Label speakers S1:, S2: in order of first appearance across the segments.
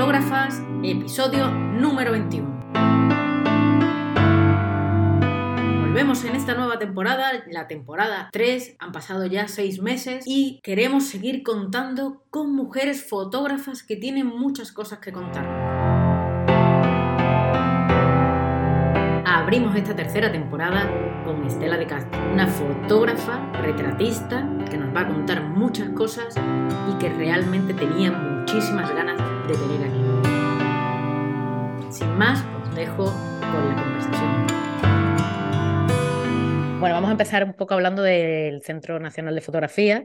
S1: Fotógrafas, episodio número 21. Volvemos en esta nueva temporada, la temporada 3, han pasado ya 6 meses y queremos seguir contando con mujeres fotógrafas que tienen muchas cosas que contar. Abrimos esta tercera temporada con Estela de Castro, una fotógrafa, retratista, que nos va a contar muchas cosas y que realmente tenía muchísimas ganas de tener aquí. Sin más, os dejo con la conversación. Bueno, vamos a empezar un poco hablando del Centro Nacional de Fotografía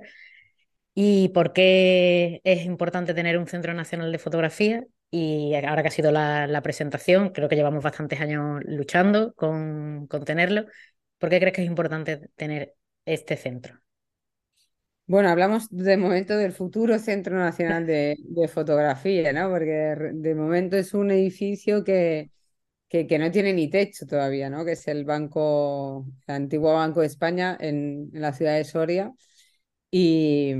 S1: y por qué es importante tener un Centro Nacional de Fotografía. Y ahora que ha sido la, presentación, creo que llevamos bastantes años luchando con, con tenerlo. ¿Por qué crees que es importante tener este centro?
S2: Bueno, hablamos de momento del futuro Centro Nacional de, Fotografía, ¿no? Porque de momento es un edificio que, que, no tiene ni techo todavía, ¿no? Que es el banco, el antiguo Banco de España en, la ciudad de Soria. Y,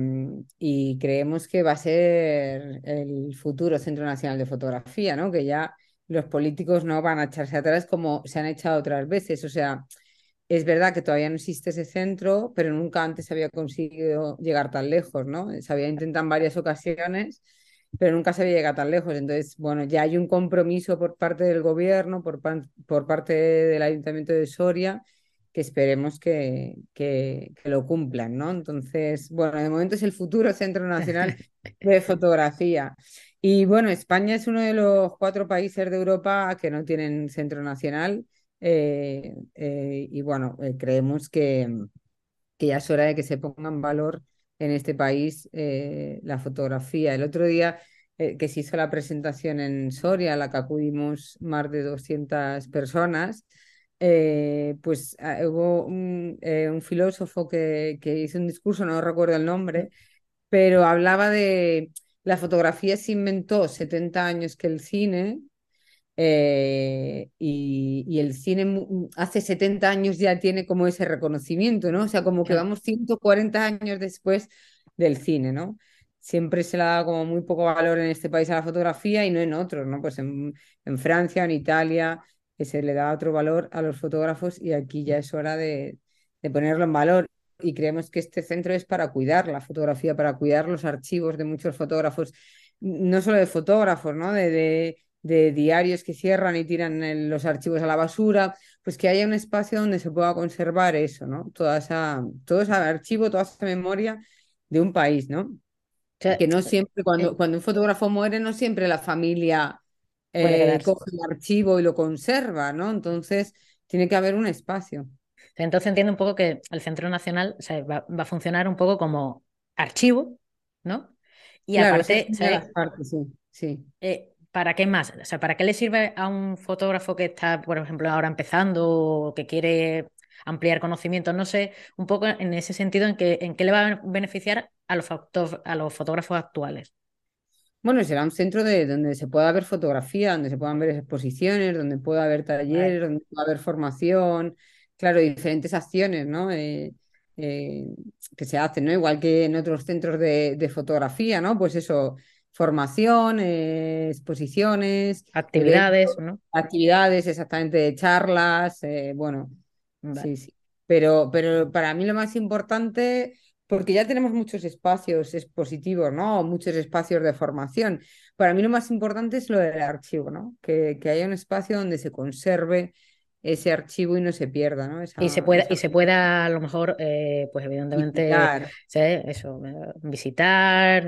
S2: y, creemos que va a ser el futuro Centro Nacional de Fotografía, ¿no? Que ya los políticos no van a echarse atrás como se han echado otras veces. O sea, es verdad que todavía no existe ese centro, pero nunca antes había conseguido llegar tan lejos, ¿no? Se había intentado en varias ocasiones, pero nunca se había llegado tan lejos. Entonces, bueno, ya hay un compromiso por parte del gobierno, por, por parte del Ayuntamiento de Soria, que esperemos que, que, lo cumplan, ¿no? Entonces, bueno, de momento es el futuro Centro Nacional de Fotografía. Y bueno, España es uno de los cuatro países de Europa que no tienen centro nacional. Eh, eh, y bueno, eh, creemos que, que, ya es hora de que se ponga en valor en este país la fotografía. El otro día que se hizo la presentación en Soria, a la que acudimos más de 200 personas, pues ah, hubo un, un filósofo que, que, hizo un discurso, no recuerdo el nombre, pero hablaba de la fotografía se inventó 70 años que el cine eh, y, el cine hace 70 años ya tiene como ese reconocimiento, ¿no? O sea, como que vamos 140 años después del cine, ¿no? Siempre se le da como muy poco valor en este país a la fotografía y no en otros, ¿no? Pues en, en Francia, en Italia, que se le da otro valor a los fotógrafos y aquí ya es hora de, de ponerlo en valor. Y creemos que este centro es para cuidar la fotografía, para cuidar los archivos de muchos fotógrafos, no solo de fotógrafos, ¿no? de, de de diarios que cierran y tiran los archivos a la basura, pues que haya un espacio donde se pueda conservar eso, ¿no? Toda esa, todo ese archivo, toda esa memoria de un país, ¿no? que no siempre, cuando, eh cuando un fotógrafo muere, no siempre la familia eh, coge el archivo y lo conserva, ¿no? Entonces, tiene que haber un espacio.
S1: Entonces entiendo un poco que el Centro Nacional va, a funcionar un poco como archivo, ¿no?
S2: Y aparte, sí, sí.
S1: Eh, ¿Para qué más? O sea, ¿para qué le sirve a un fotógrafo que está, por ejemplo, ahora empezando o que quiere ampliar conocimientos? No sé, un poco en ese sentido, ¿en qué, en qué le va a beneficiar a los, a los fotógrafos actuales?
S2: Bueno, será un centro de, donde se pueda ver fotografía, donde se puedan ver exposiciones, donde pueda haber talleres, donde pueda haber formación, claro, diferentes acciones, ¿no? Eh, eh, que se hacen, ¿no? Igual que en otros centros de, de fotografía, ¿no? Pues eso, formación, eh, exposiciones,
S1: actividades, ¿no?
S2: Actividades, exactamente, charlas, eh, bueno, sí, sí. Pero, pero para mí lo más importante, porque ya tenemos muchos espacios expositivos, ¿no? Muchos espacios de formación. Para mí lo más importante es lo del archivo, ¿no? Que, que haya un espacio donde se conserve ese archivo y no se pierda, ¿no?
S1: y se pueda, y se pueda a lo mejor, eh, pues evidentemente, eso, visitar,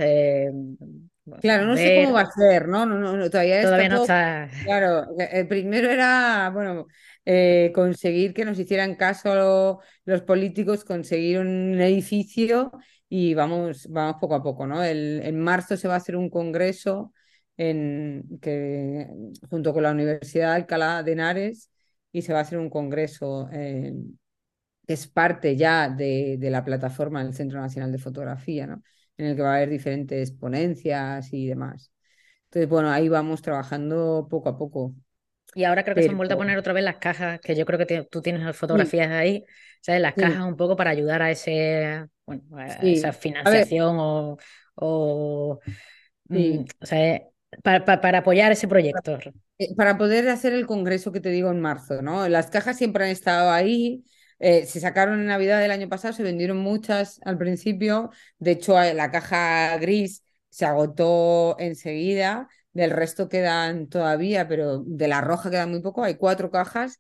S2: Claro, no sé cómo va a ser, ¿no? no, no, todavía,
S1: todavía no está.
S2: Claro, el primero era, bueno, eh, conseguir que nos hicieran caso los políticos, conseguir un edificio y vamos, vamos poco a poco, ¿no? El, en marzo se va a hacer un congreso en, que, junto con la Universidad de Alcalá de Henares y se va a hacer un congreso que es parte ya de, de la plataforma del Centro Nacional de Fotografía, ¿no? En el que va a haber diferentes ponencias y demás. Entonces, bueno, ahí vamos trabajando poco a poco.
S1: Y ahora creo que se han vuelto a poner otra vez las cajas, que yo creo que tú tienes las fotografías ahí, ¿sabes? Las cajas un poco para ayudar a ese, bueno, esa financiación o, o, mm, o sea, para, apoyar ese proyecto.
S2: Eh, para poder hacer el congreso que te digo en marzo, ¿no? Las cajas siempre han estado ahí. Eh, se sacaron en Navidad del año pasado, se vendieron muchas al principio. De hecho, la caja gris se agotó enseguida. Del resto quedan todavía, pero de la roja quedan muy poco. Hay cuatro cajas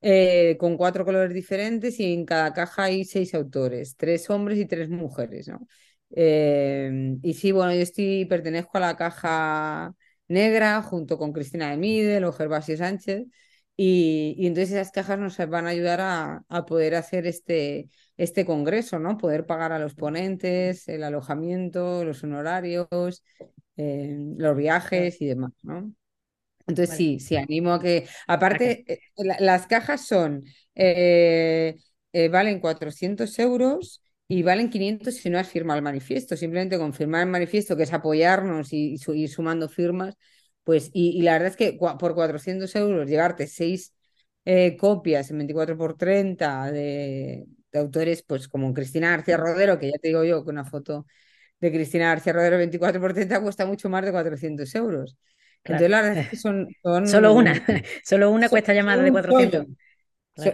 S2: eh, con cuatro colores diferentes y en cada caja hay seis autores, tres hombres y tres mujeres, ¿no? y sí, bueno, yo estoy, pertenezco a la caja negra junto con Cristina de Midel o Gervasio Sánchez. Y, entonces esas cajas nos van a ayudar a, poder hacer este, este congreso, ¿no? Poder pagar a los ponentes, el alojamiento, los honorarios, eh, los viajes y demás, ¿no? Entonces sí, sí, animo a que, aparte, eh, las cajas son, eh, valen 400 euros y valen 500 si no has firmado el manifiesto. Simplemente con firmar el manifiesto, que es apoyarnos y, ir sumando firmas, pues, y, la verdad es que por 400 euros llevarte seis eh, copias en 24 por 30 de, autores, pues como Cristina García Rodero, que ya te digo yo que una foto de Cristina García Rodero 24 por 30 cuesta mucho más de 400 euros. Entonces, la verdad es que son.
S1: Solo una, solo una cuesta ya más de 400.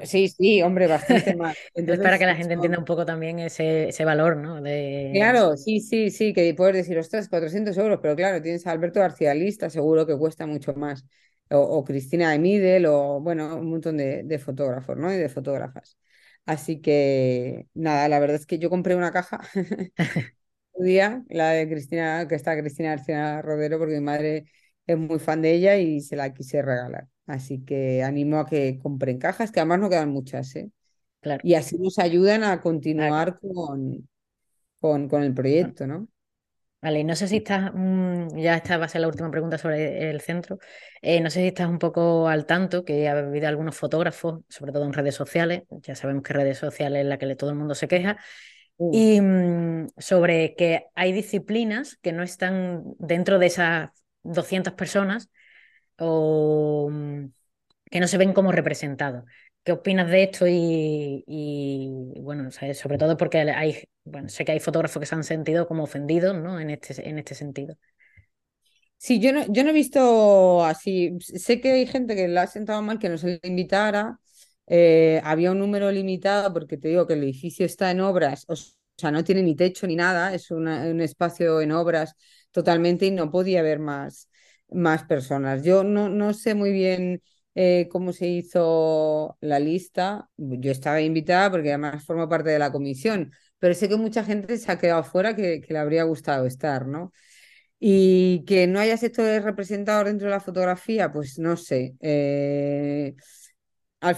S2: Sí, sí, hombre, bastante más.
S1: Entonces, para que la gente entienda un poco también ese, ese valor, ¿no?
S2: De... Claro, sí, sí, sí, que puedes decir, ostras, 400 euros, pero claro, tienes a Alberto García Lista, seguro que cuesta mucho más, o, Cristina de Midel, o bueno, un montón de, de, fotógrafos, ¿no? Y de fotógrafas. Así que, nada, la verdad es que yo compré una caja un día, la de Cristina, que está Cristina García Rodero, porque mi madre es muy fan de ella y se la quise regalar. Así que animo a que compren cajas, que además no quedan muchas, ¿eh?
S1: Claro.
S2: Y así nos ayudan a continuar con, con, con, el proyecto, ¿no?
S1: Vale, y no sé si estás, mm, ya esta va a ser la última pregunta sobre el centro, eh, no sé si estás un poco al tanto que ha habido algunos fotógrafos, sobre todo en redes sociales, ya sabemos que redes sociales es la que todo el mundo se queja, y mm, sobre que hay disciplinas que no están dentro de esas 200 personas o mm, que no se ven como representados. ¿Qué opinas de esto? Y, bueno, sobre todo porque hay, bueno, sé que hay fotógrafos que se han sentido como ofendidos ¿no? en, este, en este sentido.
S2: Sí, yo no, yo no he visto así. Sé que hay gente que le ha sentado mal que no se le invitara. Eh, había un número limitado porque te digo que el edificio está en obras, o sea, no tiene ni techo ni nada, es un espacio en obras totalmente y no podía haber más, más personas. Yo no, no sé muy bien eh, cómo se hizo la lista. Yo estaba invitada porque además formo parte de la comisión, pero sé que mucha gente se ha quedado fuera que, le habría gustado estar, ¿no? Y que no haya sectores representados dentro de la fotografía, pues no sé. Eh,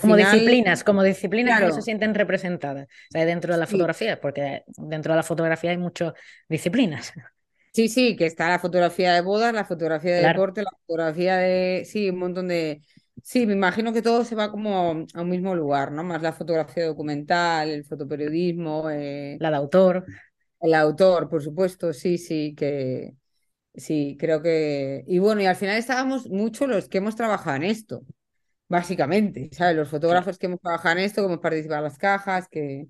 S1: como disciplinas, como disciplinas que no se sienten representadas dentro de la fotografía, porque dentro de la fotografía hay muchas disciplinas.
S2: Sí, sí, que está la fotografía de bodas, la fotografía de deporte, la fotografía de. Sí, un montón de. Sí, me imagino que todo se va como a un mismo lugar, ¿no? Más la fotografía documental, el fotoperiodismo. Eh,
S1: la de autor.
S2: El autor, por supuesto, sí, sí, que. Sí, creo que. Y bueno, y al final estábamos mucho los que hemos trabajado en esto, básicamente, ¿sabes? Los fotógrafos que hemos trabajado en esto, que hemos participado en las cajas, que,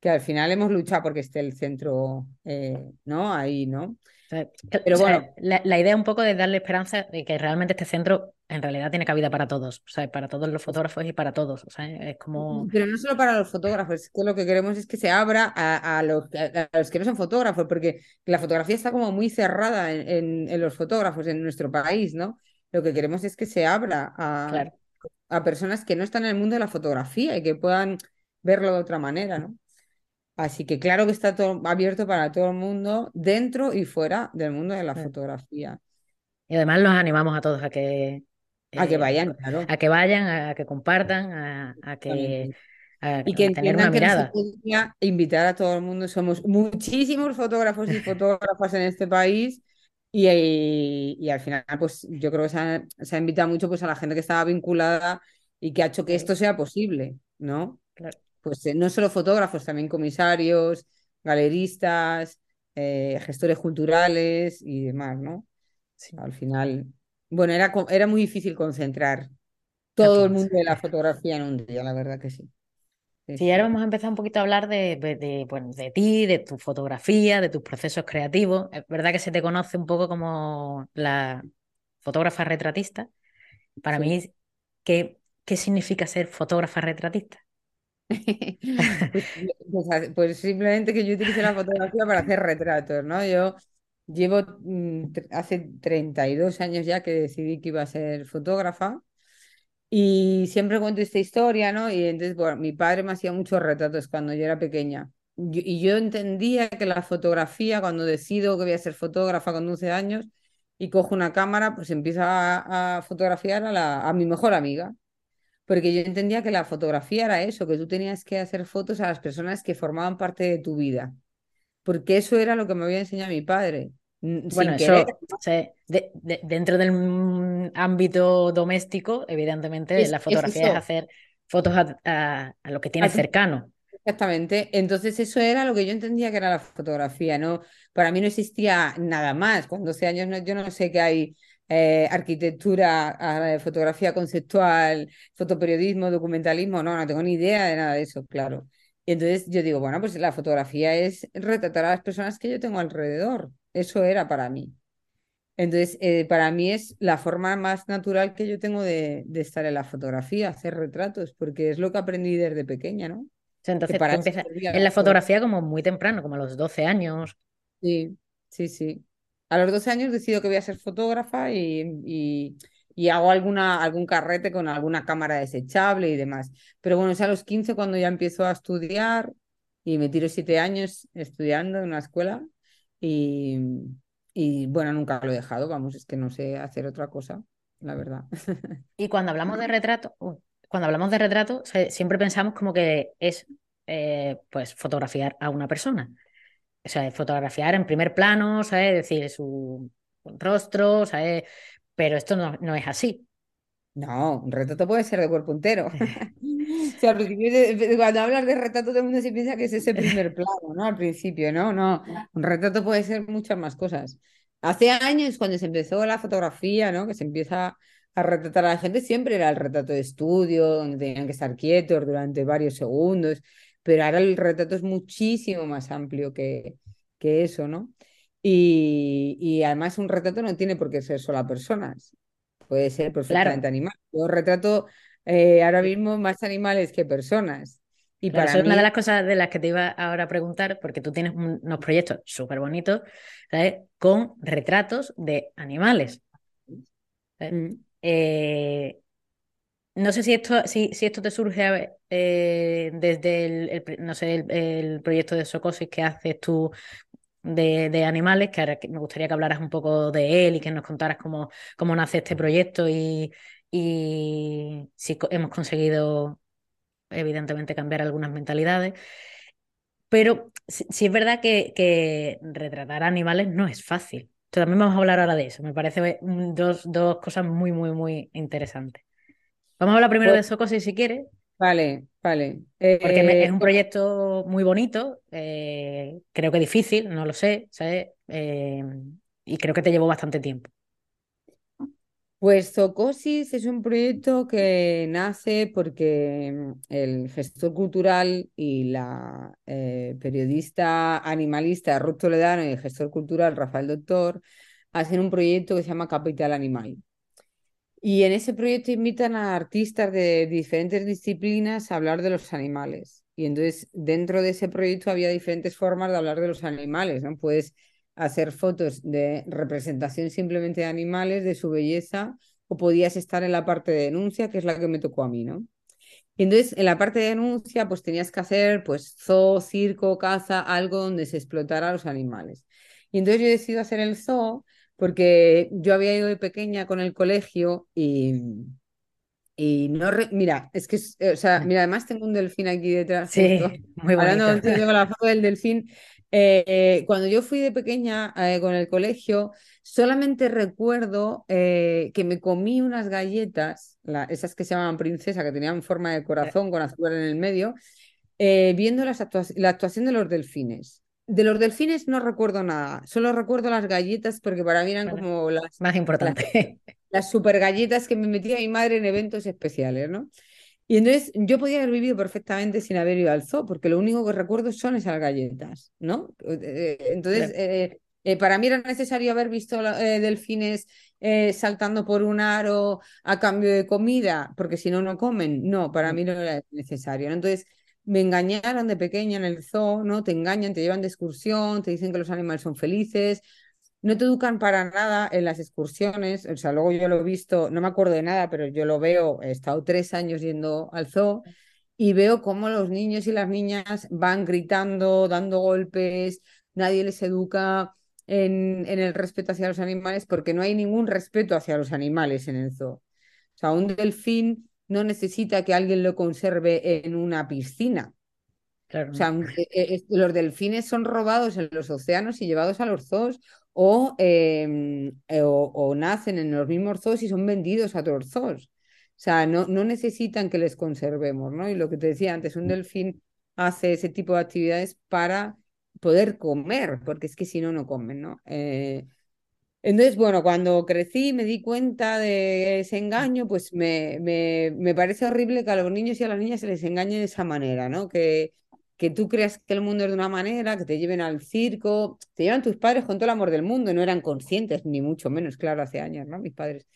S2: que al final hemos luchado porque esté el centro, eh, ¿no? Ahí, ¿no?
S1: Pero bueno, la, idea un poco de darle esperanza de que realmente este centro en realidad tiene cabida para todos, o sea, para todos los fotógrafos y para todos, o sea, es como...
S2: Pero no solo para los fotógrafos, es que lo que queremos es que se abra a, los, que no son fotógrafos, porque la fotografía está como muy cerrada en, los fotógrafos en nuestro país, ¿no? Lo que queremos es que se abra a, a personas que no están en el mundo de la fotografía y que puedan verlo de otra manera, ¿no? Así que claro que está todo abierto para todo el mundo, dentro y fuera del mundo de la fotografía.
S1: Y además los animamos a todos a que...
S2: a que eh, vayan, claro.
S1: A que vayan, a, que compartan, a, que...
S2: y que tener una mirada. invitar a todo el mundo. Somos muchísimos fotógrafos y fotógrafas en este país y, y, al final, pues yo creo que se ha, se ha, invitado mucho pues, a la gente que estaba vinculada y que ha hecho que esto sea posible, ¿no?
S1: Claro
S2: pues eh, no solo fotógrafos, también comisarios, galeristas, eh, gestores culturales y demás, ¿no? Al final, bueno, era, era muy difícil concentrar todo el mundo de la fotografía en un día, la verdad que sí.
S1: Sí, ahora vamos a empezar un poquito a hablar de, de, bueno, de ti, de tu fotografía, de tus procesos creativos. Es verdad que se te conoce un poco como la, fotógrafa retratista. Para
S2: Sí.
S1: mí, ¿qué, ¿qué significa ser fotógrafa retratista?
S2: Pues, pues, simplemente que yo utilicé la fotografía para hacer retratos, ¿no? Yo llevo mm, hace 32 años ya que decidí que iba a ser fotógrafa y siempre cuento esta historia, ¿no? Y entonces, bueno, mi padre me hacía muchos retratos cuando yo era pequeña. Yo- y yo entendía que la fotografía, cuando decido que voy a ser fotógrafa con 12 años y cojo una cámara, pues empiezo a, a fotografiar a, la, a mi mejor amiga. Porque yo entendía que la fotografía era eso, que tú tenías que hacer fotos a las personas que formaban parte de tu vida. Porque eso era lo que me había enseñado mi padre.
S1: Bueno, eso, de- de- dentro del ámbito doméstico, evidentemente
S2: Es,
S1: la fotografía es hacer fotos a, a- a lo que tienes
S2: A
S1: cercano.
S2: Exactamente. Entonces eso era lo que yo entendía que era la fotografía, ¿no? Para mí no existía nada más. Con 12 años no- yo no sé que hay eh, arquitectura, fotografía conceptual, fotoperiodismo, documentalismo. No, no tengo ni idea de nada de eso, claro. Y entonces yo digo, bueno, pues la fotografía es retratar a las personas que yo tengo alrededor. Eso era para mí. Entonces, eh, para mí es la forma más natural que yo tengo de, de estar en la fotografía, hacer retratos, porque es lo que aprendí desde pequeña, ¿no?
S1: Entonces tú
S2: para eso
S1: empiezas en la
S2: fotografía
S1: como muy temprano, como a los 12 años.
S2: Sí, sí, sí. A los 12 años decido que voy a ser fotógrafa y, hago alguna, algún carrete con alguna cámara desechable y demás. Pero bueno, es a los 15 cuando ya empiezo a estudiar y me tiro siete años estudiando en una escuela y, bueno, nunca lo he dejado, vamos, es que no sé hacer otra cosa, la verdad.
S1: Y cuando hablamos de retrato, cuando hablamos de retrato, siempre pensamos como que es eh, pues fotografiar a una persona. O sea, fotografiar en primer plano, ¿sabes? Es decir, su rostro, ¿sabes? Pero esto no, no es así.
S2: No, un retrato puede ser de cuerpo entero. O sea, al principio, cuando hablas de retrato, todo el mundo se piensa que es ese primer plano, ¿no? Al principio, no, no. Un retrato puede ser muchas más cosas. Hace años, cuando se empezó la fotografía, ¿no? Que se empieza a retratar a la gente, siempre era el retrato de estudio, donde tenían que estar quietos durante varios segundos, pero ahora el retrato es muchísimo más amplio que, que eso, ¿no? Y, y además un retrato no tiene por qué ser solo a personas, puede ser perfectamente
S1: Claro,
S2: animal. Yo retrato eh, ahora mismo más animales que personas. Y
S1: claro,
S2: para
S1: eso es una de las cosas de las que te iba ahora a preguntar, porque tú tienes un- unos proyectos súper bonitos, ¿sabes? Con retratos de animales.
S2: mm,
S1: Eh, no sé si esto, si, si esto te surge eh, desde el, no sé, el, proyecto de Socosis que haces tú de, de animales, que ahora me gustaría que hablaras un poco de él y que nos contaras cómo, cómo nace este proyecto y, y si hemos conseguido, evidentemente, cambiar algunas mentalidades. Pero sí, sí es verdad que, que retratar animales no es fácil. También vamos a hablar ahora de eso. Me parece mm, dos, dos cosas muy, muy, muy interesantes. Vamos a hablar primero
S2: pues,
S1: de Socosis si quieres,
S2: vale, vale.
S1: porque me- es
S2: Eh,
S1: un proyecto muy bonito, eh, creo que difícil, no lo sé, ¿sabes? Eh, y creo que te llevó bastante tiempo.
S2: Pues Zocosis es un proyecto que nace porque mm, el gestor cultural y la eh, periodista animalista Ruth Toledano y el gestor cultural Rafael Doctor hacen un proyecto que se llama Capital Animal. Y en ese proyecto invitan a artistas de diferentes disciplinas a hablar de los animales. Y entonces dentro de ese proyecto había diferentes formas de hablar de los animales, ¿no? Puedes hacer fotos de representación simplemente de animales, de su belleza, o podías estar en la parte de denuncia, que es la que me tocó a mí, ¿no? Y entonces en la parte de denuncia pues tenías que hacer pues zoo, circo, caza, algo donde se explotara a los animales. Y entonces yo decido hacer el zoo porque yo había ido de pequeña con el colegio y, y no, re- mira, es que, o sea, mira, además tengo un delfín aquí detrás justo.
S1: Sí, muy
S2: Hablando
S1: bonito.
S2: la foto del delfín. Eh, eh, cuando yo fui de pequeña eh, con el colegio, solamente recuerdo eh, que me comí unas galletas, la- esas que se llamaban princesa, que tenían forma de corazón con azúcar en el medio, viendo las actua- la actuación de los delfines. De los delfines no recuerdo nada, solo recuerdo las galletas porque para mí eran
S1: Bueno,
S2: como las,
S1: más
S2: las,
S1: importante.
S2: las super galletas que me metía mi madre en eventos especiales, ¿no? Y entonces yo podía haber vivido perfectamente sin haber ido al zoo, porque lo único que recuerdo son esas galletas, ¿no? Eh, Entonces,
S1: Claro.
S2: eh, Eh, para mí era necesario haber visto eh, delfines eh, saltando por un aro a cambio de comida, porque si no, no comen. No, para
S1: Mm.
S2: mí no era necesario. ¿no? Entonces, me engañaron de pequeña en el zoo, ¿no? Te engañan, te llevan de excursión, te dicen que los animales son felices. No te educan para nada en las excursiones. O sea, luego yo lo he visto, no me acuerdo de nada, pero yo lo veo, he estado tres años yendo al zoo y veo cómo los niños y las niñas van gritando, dando golpes, nadie les educa en, el respeto hacia los animales porque no hay ningún respeto hacia los animales en el zoo. O sea, un delfín no necesita que alguien lo conserve en una piscina.
S1: Claro,
S2: O sea, eh, eh, los delfines son robados en los océanos y llevados a los zoos o, eh, eh, o, o nacen en los mismos zoos y son vendidos a otros zoos. O sea, no, no necesitan que les conservemos, ¿no? Y lo que te decía antes, un delfín hace ese tipo de actividades para poder comer, porque es que si no, no comen, ¿no? Eh, entonces, bueno, cuando crecí me di cuenta de ese engaño, pues me, me, me parece horrible que a los niños y a las niñas se les engañe de esa manera, ¿no? Que, que tú creas que el mundo es de una manera, que te lleven al circo, te llevan tus padres con todo el amor del mundo, no eran conscientes, ni mucho menos, claro, hace años, ¿no? Mis padres.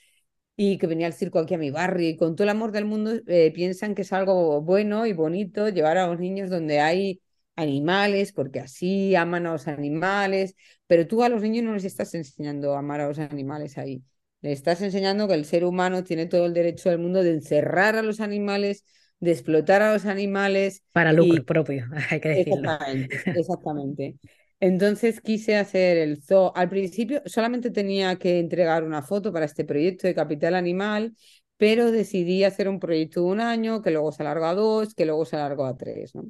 S2: Y que venía el circo aquí a mi barrio y con todo el amor del mundo eh, piensan que es algo bueno y bonito llevar a los niños donde hay animales, porque así aman a los animales pero tú a los niños no les estás enseñando a amar a los animales ahí. Les estás enseñando que el ser humano tiene todo el derecho del mundo de encerrar a los animales, de explotar a los animales
S1: Para lucro
S2: y
S1: propio, hay que decirlo.
S2: exactamente, exactamente. Entonces quise hacer el zoo. Al principio solamente tenía que entregar una foto para este proyecto de Capital Animal, pero decidí hacer un proyecto de un año, que luego se alargó a dos, que luego se alargó a tres, ¿no?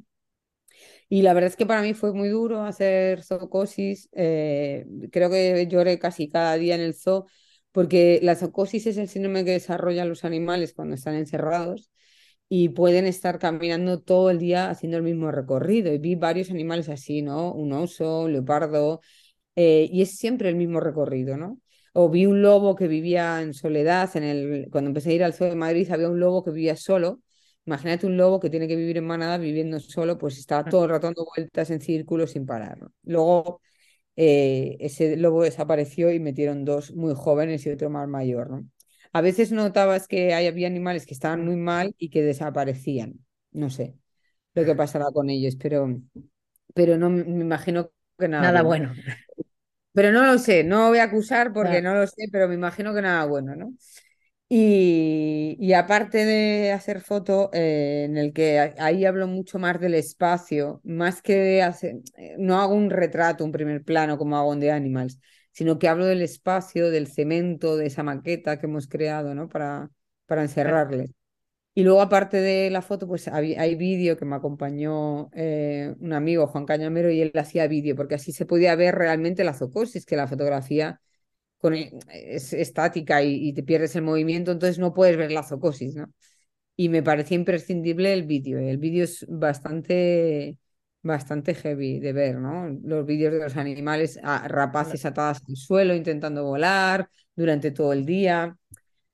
S2: Y la verdad es que para mí fue muy duro hacer zoocosis. eh, creo que lloré casi cada día en el zoo, porque la zoocosis es el síndrome que desarrollan los animales cuando están encerrados y pueden estar caminando todo el día haciendo el mismo recorrido. Y vi varios animales así, ¿no? Un oso, un leopardo, eh, y es siempre el mismo recorrido, ¿no? O vi un lobo que vivía en soledad, en el... cuando empecé a ir al zoo de Madrid había un lobo que vivía solo Imagínate un lobo que tiene que vivir en manada viviendo solo, pues estaba todo el rato dando vueltas en círculos sin parar. Luego eh, ese lobo desapareció y metieron dos muy jóvenes y otro más mayor. ¿no? A veces notabas que hay- había animales que estaban muy mal y que desaparecían. No sé lo que pasará con ellos, pero, pero no me imagino que nada
S1: Nada
S2: bueno.
S1: bueno.
S2: Pero no lo sé, no voy a acusar porque no lo sé, pero me imagino que nada bueno, ¿no? Y, y aparte de hacer foto, eh, en el que ahí hablo mucho más del espacio, más que de hacer, eh, no hago un retrato, un primer plano como hago en The Animals, sino que hablo del espacio, del cemento, de esa maqueta que hemos creado, ¿no? Para, para encerrarles. Y luego, aparte de la foto, pues hay, hay vídeo que me acompañó eh, un amigo, Juan Cañamero, y él hacía vídeo, porque así se podía ver realmente la zoocosis, que la fotografía con, es estática y, y, te pierdes el movimiento, entonces no puedes ver la zoocosis, ¿no? Y me parecía imprescindible el vídeo. El vídeo es bastante, bastante heavy de ver, ¿no? Los vídeos de los animales, a, rapaces atadas al suelo intentando volar durante todo el día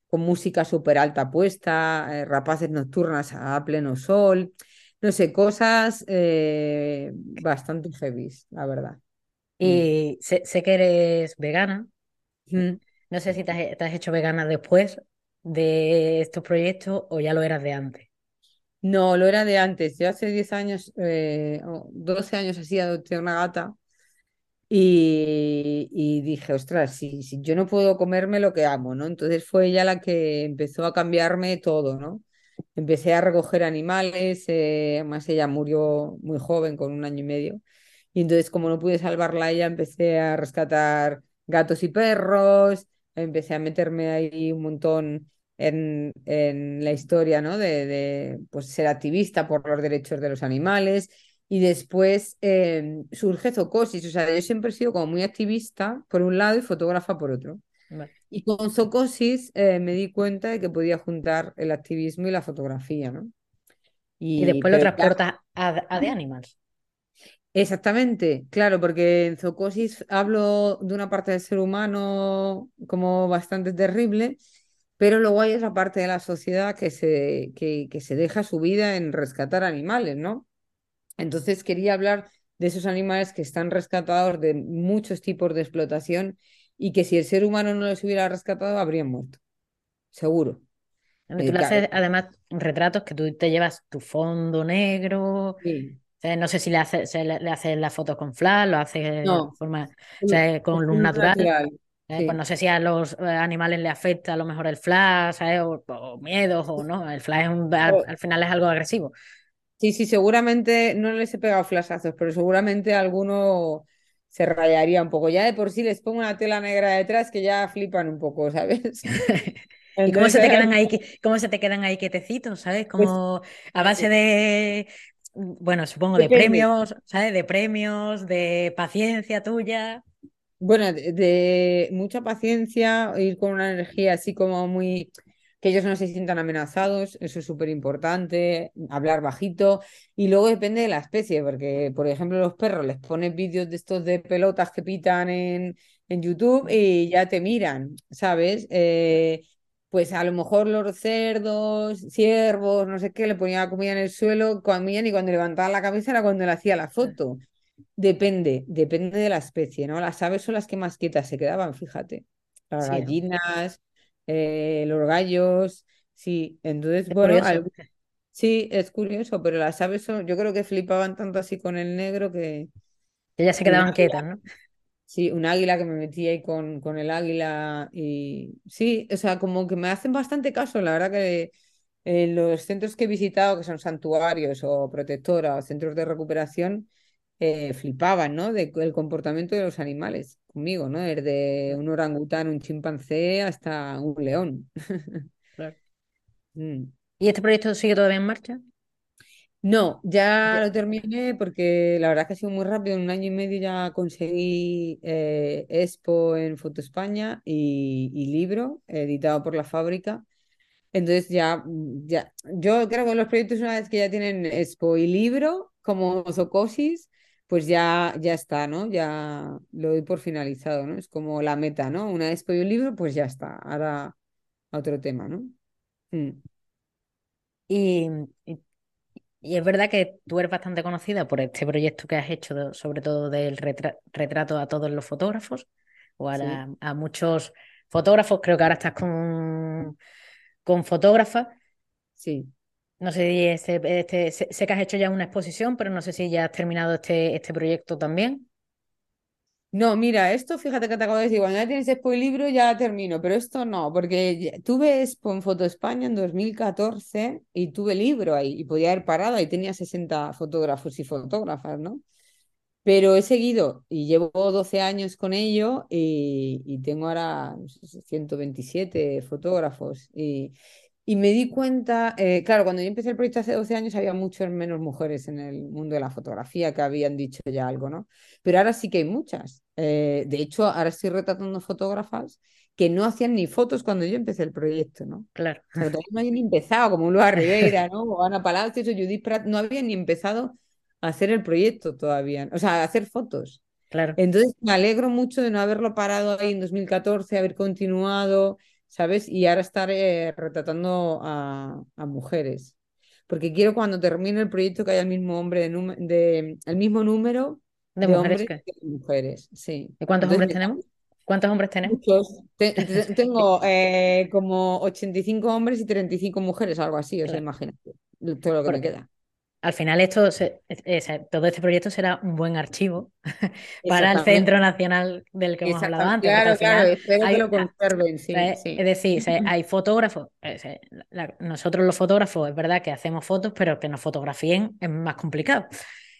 S2: con música súper alta puesta, eh, rapaces nocturnas a pleno sol, no sé, cosas eh, bastante heavy, la verdad.
S1: Y sé, sé que eres vegana. No sé si te has, te has hecho vegana después de estos proyectos o ya lo eras de antes.
S2: No, lo era de antes. Yo hace 10 años, eh, o 12 años así, adopté una gata y, y dije, ostras, si, si yo no puedo comerme lo que amo, ¿no? Entonces fue ella la que empezó a cambiarme todo, ¿no? Empecé a recoger animales, eh, además ella murió muy joven, con un año y medio, y entonces como no pude salvarla a ella, empecé a rescatar gatos y perros, empecé a meterme ahí un montón en, en la historia, ¿no? De, de pues, ser activista por los derechos de los animales. Y después eh, surge Zocosis, o sea, yo siempre he sido como muy activista por un lado y fotógrafa por otro.
S1: Vale.
S2: Y con Zocosis eh, me di cuenta de que podía juntar el activismo y la fotografía, ¿no?
S1: Y, después lo transportas a, a The Animals.
S2: Exactamente, claro, porque en Zoocosis hablo de una parte del ser humano como bastante terrible, pero luego hay otra parte de la sociedad que se, que, que se deja su vida en rescatar animales, ¿no? Entonces quería hablar de esos animales que están rescatados de muchos tipos de explotación y que si el ser humano no los hubiera rescatado habrían muerto, seguro.
S1: Tú le haces además retratos que tú te llevas tu fondo negro. No sé si le haces le, haces las fotos con flash, lo haces de forma, con luz natural. ¿eh? Pues no sé si a los eh, animales le afecta a lo mejor el flash, O, miedos o no. El flash al, final es algo agresivo.
S2: Sí, sí, seguramente no les he pegado flashazos, pero seguramente alguno se rayaría un poco. Ya de por sí les pongo una tela negra detrás que ya flipan un poco, ¿sabes?
S1: ¿Y cómo se te quedan ahí, cómo se te quedan ahí quietecitos, ¿sabes? Pues como a base de, bueno, supongo de premios, ¿sabes? De premios, de paciencia tuya.
S2: Bueno, de, mucha paciencia, ir con una energía así como muy que ellos no se sientan amenazados, eso es súper importante, hablar bajito y luego depende de la especie, porque por ejemplo los perros les pones vídeos de estos de pelotas que pitan en, en YouTube y ya te miran, ¿sabes? Eh, pues a lo mejor los cerdos, ciervos, no sé qué, le ponía comida en el suelo, comían y cuando levantaban la cabeza era cuando le hacía la foto. Depende, depende de la especie, ¿no? Las aves son las que más quietas se quedaban, fíjate. Las gallinas, eh, los gallos, sí. Entonces, bueno, sí, es curioso, pero las aves son, yo creo que flipaban tanto así con el negro que...
S1: Que ya se quedaban quietas, ¿no?
S2: Sí, un águila que me metí ahí con, con el águila y sí, o sea, como que me hacen bastante caso, la verdad que en los centros que he visitado, que son santuarios o protectoras o centros de recuperación, eh, flipaban, ¿no? De, del comportamiento de los animales conmigo, ¿no? Desde un orangután, un chimpancé hasta un león.
S1: Mm. ¿Y este proyecto sigue todavía en marcha?
S2: No, ya lo terminé porque la verdad que ha sido muy rápido. En un año y medio ya conseguí eh, Expo en Foto España y, libro editado por la fábrica. Entonces ya, ya, yo creo que los proyectos una vez que ya tienen Expo y libro como Zocosis, pues ya, ya está, ¿no? Ya lo doy por finalizado, ¿no? Es como la meta, ¿no? Una Expo y un libro, pues ya está. Ahora otro tema, ¿no?
S1: Mm. y, y es verdad que tú eres bastante conocida por este proyecto que has hecho, sobre todo del retrato a todos los fotógrafos, o a, muchos fotógrafos. Creo que ahora estás con, con fotógrafa.
S2: Sí.
S1: No sé si este, este, sé, que has hecho ya una exposición, pero no sé si ya has terminado este, este proyecto también.
S2: No, mira, esto fíjate que te acabo de decir, cuando ya tienes y libro ya termino, pero esto no, porque tuve Expo Foto España en 2014 y tuve libro ahí y podía haber parado, ahí tenía 60 fotógrafos y fotógrafas, ¿no? Pero he seguido y llevo 12 años con ello y, tengo ahora 127 fotógrafos y, y me di cuenta, eh, claro, cuando yo empecé el proyecto hace 12 años había muchas menos mujeres en el mundo de la fotografía que habían dicho ya algo, ¿no? Pero ahora sí que hay muchas. Eh, de hecho, ahora estoy retratando fotógrafas que no hacían ni fotos cuando yo empecé el proyecto, ¿no?
S1: Claro.
S2: O sea, todavía no habían ni empezado, como Lua Rivera, ¿no? O Ana Palacios o Judith Pratt, no habían ni empezado a hacer el proyecto todavía, o sea, a hacer fotos.
S1: Claro.
S2: Entonces, me alegro mucho de no haberlo parado ahí en 2014, haber continuado ¿sabes? Y ahora estar eh, retratando a, mujeres. Porque quiero cuando termine el proyecto que haya el mismo hombre de, el mismo número
S1: de, mujeres
S2: que mujeres. Sí.
S1: ¿Y cuántos hombres tenemos? ¿Cuántos hombres tenemos?
S2: Muchos. tengo eh, como 85 hombres y 35 mujeres, algo así, o sea, imagínate todo lo que me queda
S1: al final esto todo este proyecto será un buen archivo para el Centro Nacional del que hemos hablado antes.
S2: Claro, claro, espero que lo conserven, sí,
S1: Es decir, hay fotógrafos, eh, nosotros los fotógrafos es verdad que hacemos fotos, pero que nos fotografíen es más complicado.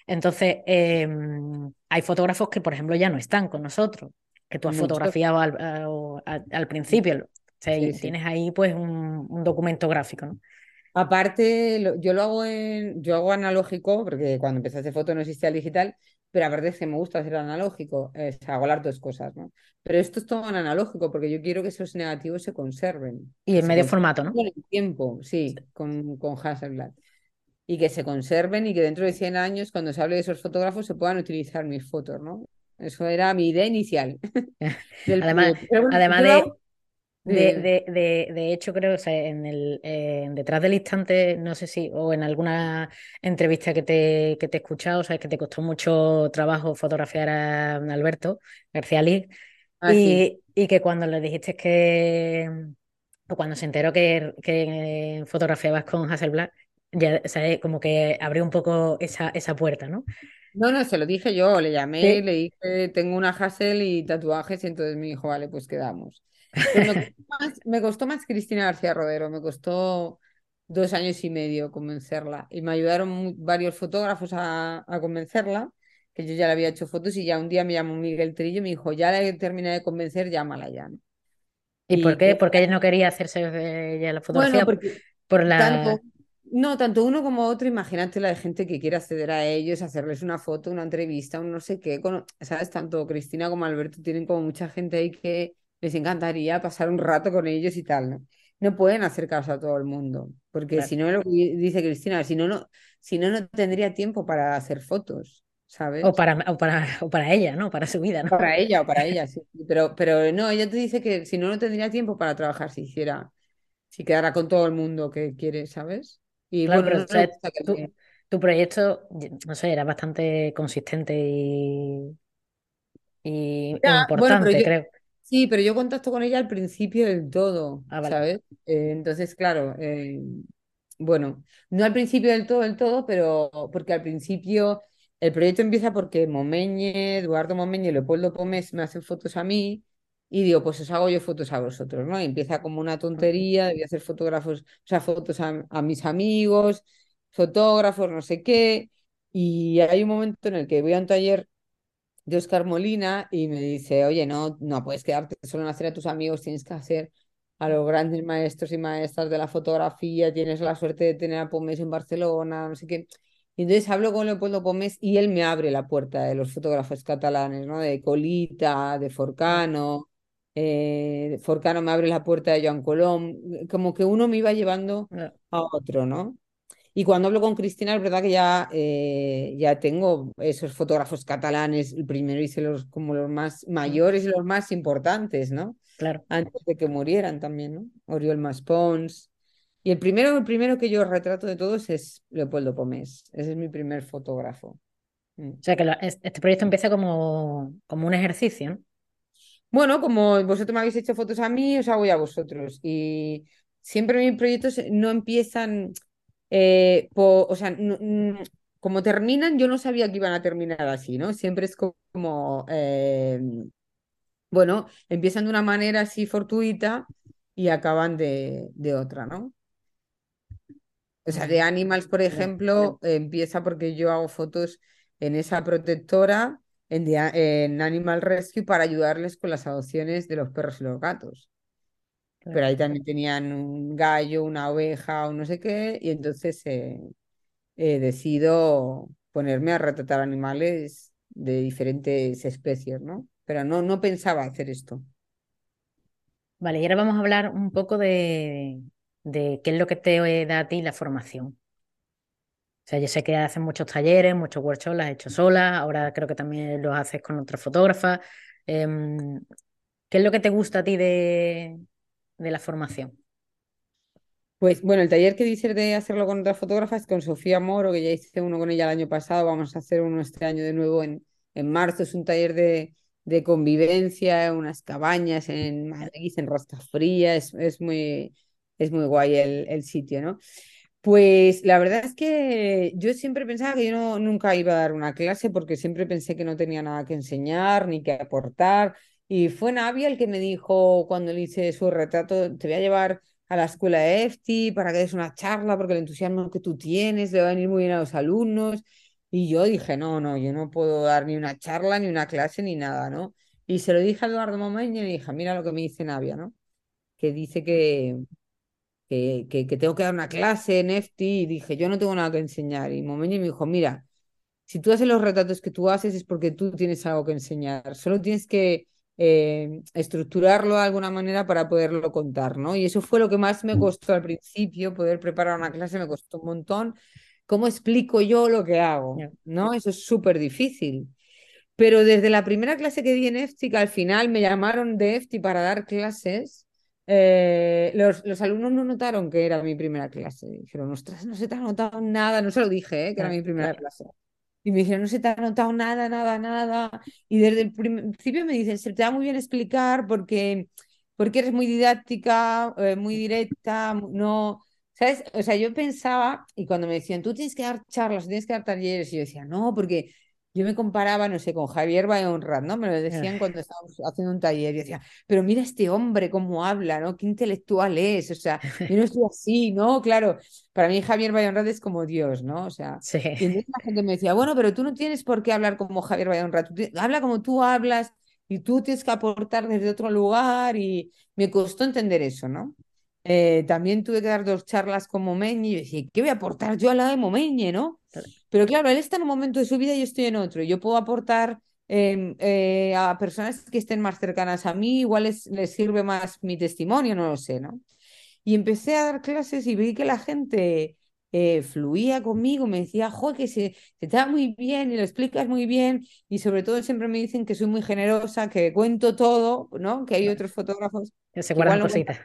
S1: Entonces, em, hay fotógrafos que, por ejemplo, ya no están con nosotros, que tú has fotografiado al, principio. tienes ahí pues un, un documento gráfico, ¿no?
S2: Aparte, yo lo hago en, yo hago analógico, porque cuando empecé a hacer foto no existía el digital, pero aparte es que me gusta hacer analógico, es, hago las dos cosas, ¿no? Pero esto es todo en analógico, porque yo quiero que esos negativos se conserven.
S1: Y en medio formato, ¿no?
S2: En el tiempo, sí, con, con Hasselblad. Y que se conserven y que dentro de 100 años, cuando se hable de esos fotógrafos, se puedan utilizar mis fotos, ¿no? Eso era mi idea inicial.
S1: además, además de De, de, de, hecho, creo, o sea, en el, eh, detrás del instante, no sé si, o en alguna entrevista que te, que te he escuchado, sabes que te costó mucho trabajo fotografiar a Alberto García Liz, ah, y, y, que cuando le dijiste que, o cuando se enteró que, que fotografiabas con Hasselblad, ya, o como que abrió un poco esa, esa puerta, ¿no?
S2: No, no, se lo dije yo, le llamé, le dije, tengo una Hassel y tatuajes, y entonces me dijo, vale, pues quedamos. Me, costó más, Cristina García Rodero, me costó dos años y medio convencerla y me ayudaron varios fotógrafos a, convencerla, que yo ya le había hecho fotos y ya un día me llamó Miguel Trillo y me dijo, ya la terminé de convencer, llámala ya.
S1: ¿Y, por qué? Porque ella no quería hacerse ella la fotografía. por la...
S2: no, tanto uno como otro, imagínate la de gente que quiere acceder a ellos, hacerles una foto, una entrevista, un no sé qué. ¿Sabes? Tanto Cristina como Alberto tienen como mucha gente ahí que les encantaría pasar un rato con ellos y tal, ¿no? No pueden hacer caso a todo el mundo, porque si no, lo que dice Cristina, si no, no, si no, no tendría tiempo para hacer fotos, ¿sabes?
S1: O para, o para, o para ella, ¿no? Para su vida, ¿no?
S2: Para ella o para ella, sí. Pero, pero no, ella te dice que si no, no tendría tiempo para trabajar si hiciera, si quedara con todo el mundo que quiere, ¿sabes?
S1: Y bueno, tu, proyecto, no sé, era bastante consistente y, y importante, creo.
S2: Sí, pero yo contacto con ella al principio del todo, ah, ¿sabes? Eh, entonces, claro, eh, bueno, no al principio del todo, del todo, pero porque al principio el proyecto empieza porque Momeñe, Eduardo Momeñe y Leopoldo Pomés me hacen fotos a mí y digo, pues os hago yo fotos a vosotros, ¿no? Y empieza como una tontería, debía hacer fotógrafos, o sea, fotos a, a mis amigos, fotógrafos, no sé qué, y hay un momento en el que voy a un taller de Oscar Molina y me dice, oye, no, no puedes quedarte solo en hacer a tus amigos, tienes que hacer a los grandes maestros y maestras de la fotografía, tienes la suerte de tener a Pomés en Barcelona, no sé qué. Y entonces hablo con Leopoldo Pomés y él me abre la puerta de los fotógrafos catalanes, ¿no? De Colita, de Forcano. Eh, Forcano me abre la puerta de Joan Colom, como que uno me iba llevando a otro, ¿no? Y cuando hablo con Cristina, es verdad que ya, eh, ya tengo esos fotógrafos catalanes, el primero hice los como los más mayores y los más importantes, ¿no?
S1: Claro.
S2: Antes de que murieran también, ¿no? Oriol Maspons. Y el primero, el primero que yo retrato de todos es Leopoldo Pomés. Ese es mi primer fotógrafo.
S1: Mm. O sea que este proyecto empieza como, como un ejercicio, ¿no?
S2: Bueno, como vosotros me habéis hecho fotos a mí, os hago a vosotros. Y siempre mis proyectos no empiezan eh, o sea, como terminan, yo no sabía que iban a terminar así, ¿no? Siempre es como, eh, bueno, empiezan de una manera así fortuita y acaban de, otra, ¿no? O sea, de Animals, por ejemplo, empieza porque yo hago fotos en esa protectora, en, en Animal Rescue, para ayudarles con las adopciones de los perros y los gatos pero ahí también tenían un gallo, una oveja o no sé qué, y entonces eh, decido ponerme a retratar animales de diferentes especies, ¿no? Pero no, no pensaba hacer esto.
S1: Vale, y ahora vamos a hablar un poco de, de qué es lo que te da a ti la formación. O sea, yo sé que haces muchos talleres, muchos workshops, las has hecho sola, ahora creo que también los haces con otras fotógrafas. Em, ¿Qué es lo que te gusta a ti de, de la formación?
S2: Pues bueno, el taller que dice de hacerlo con otras fotógrafas con Sofía Moro, que ya hice uno con ella el año pasado, vamos a hacer uno este año de nuevo en, en marzo. Es un taller de, de convivencia, unas cabañas en Madrid, en Rostafría, es, es, muy, es muy guay el, el, sitio, ¿no? Pues la verdad es que yo siempre pensaba que yo no, nunca iba a dar una clase porque siempre pensé que no tenía nada que enseñar ni que aportar y fue Navi el que me dijo cuando le hice su retrato, te voy a llevar a la escuela de EFTI para que des una charla, porque el entusiasmo que tú tienes le va a venir muy bien a los alumnos. Y yo dije, no, no, yo no puedo dar ni una charla, ni una clase, ni nada, ¿no? Y se lo dije a Eduardo Momeño y le dije, mira lo que me dice Navia, ¿no? Que dice que, que, que, tengo que dar una clase en EFTI y dije, yo no tengo nada que enseñar. Y Momeño me dijo, mira, si tú haces los retratos que tú haces es porque tú tienes algo que enseñar. Solo tienes que eh, estructurarlo de alguna manera para poderlo contar, ¿no? Y eso fue lo que más me costó al principio, poder preparar una clase me costó un montón. ¿Cómo explico yo lo que hago? ¿No? Eso es súper difícil. Pero desde la primera clase que di en EFTI, que al final me llamaron de EFTI para dar clases, eh, los, los, alumnos no notaron que era mi primera clase. Dijeron, ostras, no se te ha notado nada. No se lo dije, ¿eh? que era mi primera clase. Y me dijeron, no se te ha notado nada, nada, nada. Y desde el principio me dicen, se te da muy bien explicar porque, porque eres muy didáctica, eh, muy directa, no... ¿Sabes? O sea, yo pensaba, y cuando me decían, tú tienes que dar charlas, tienes que dar talleres, y yo decía, no, porque yo me comparaba, no sé, con Javier Bayonrad, ¿no? Me lo decían cuando estábamos haciendo un taller y decía, pero mira este hombre cómo habla, ¿no? Qué intelectual es, o sea, yo no estoy así, ¿no? Claro, para mí Javier Bayonrad es como Dios, ¿no? O sea,
S1: sí.
S2: y entonces la gente me decía, bueno, pero tú no tienes por qué hablar como Javier Bayonrad, habla como tú hablas y tú tienes que aportar desde otro lugar y me costó entender eso, ¿no? Eh, también tuve que dar dos charlas con Momeñe y decía, ¿qué voy a aportar yo a la de Momeñe, no? Pero claro, él está en un momento de su vida y yo estoy en otro. Yo puedo aportar em, eh, a personas que estén más cercanas a mí, igual les, les, sirve más mi testimonio, no lo sé, ¿no? Y empecé a dar clases y vi que la gente eh, fluía conmigo, me decía, jo, que se, te da muy bien y lo explicas muy bien y sobre todo siempre me dicen que soy muy generosa, que cuento todo, ¿no? Que hay otros fotógrafos
S1: se guardan cositas.
S2: se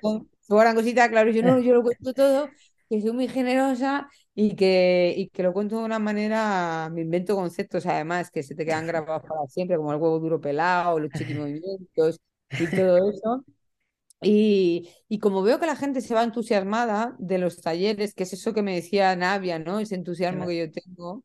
S2: guardan cositas, claro, yo no, yo lo cuento todo, que soy muy generosa y que, y que lo cuento de una manera, me invento conceptos además que se te quedan grabados para siempre, como el huevo duro pelado, los chiquimovimientos y todo eso. Y, y, como veo que la gente se va entusiasmada de los talleres, que es eso que me decía Navia, ¿no? Ese entusiasmo que yo tengo,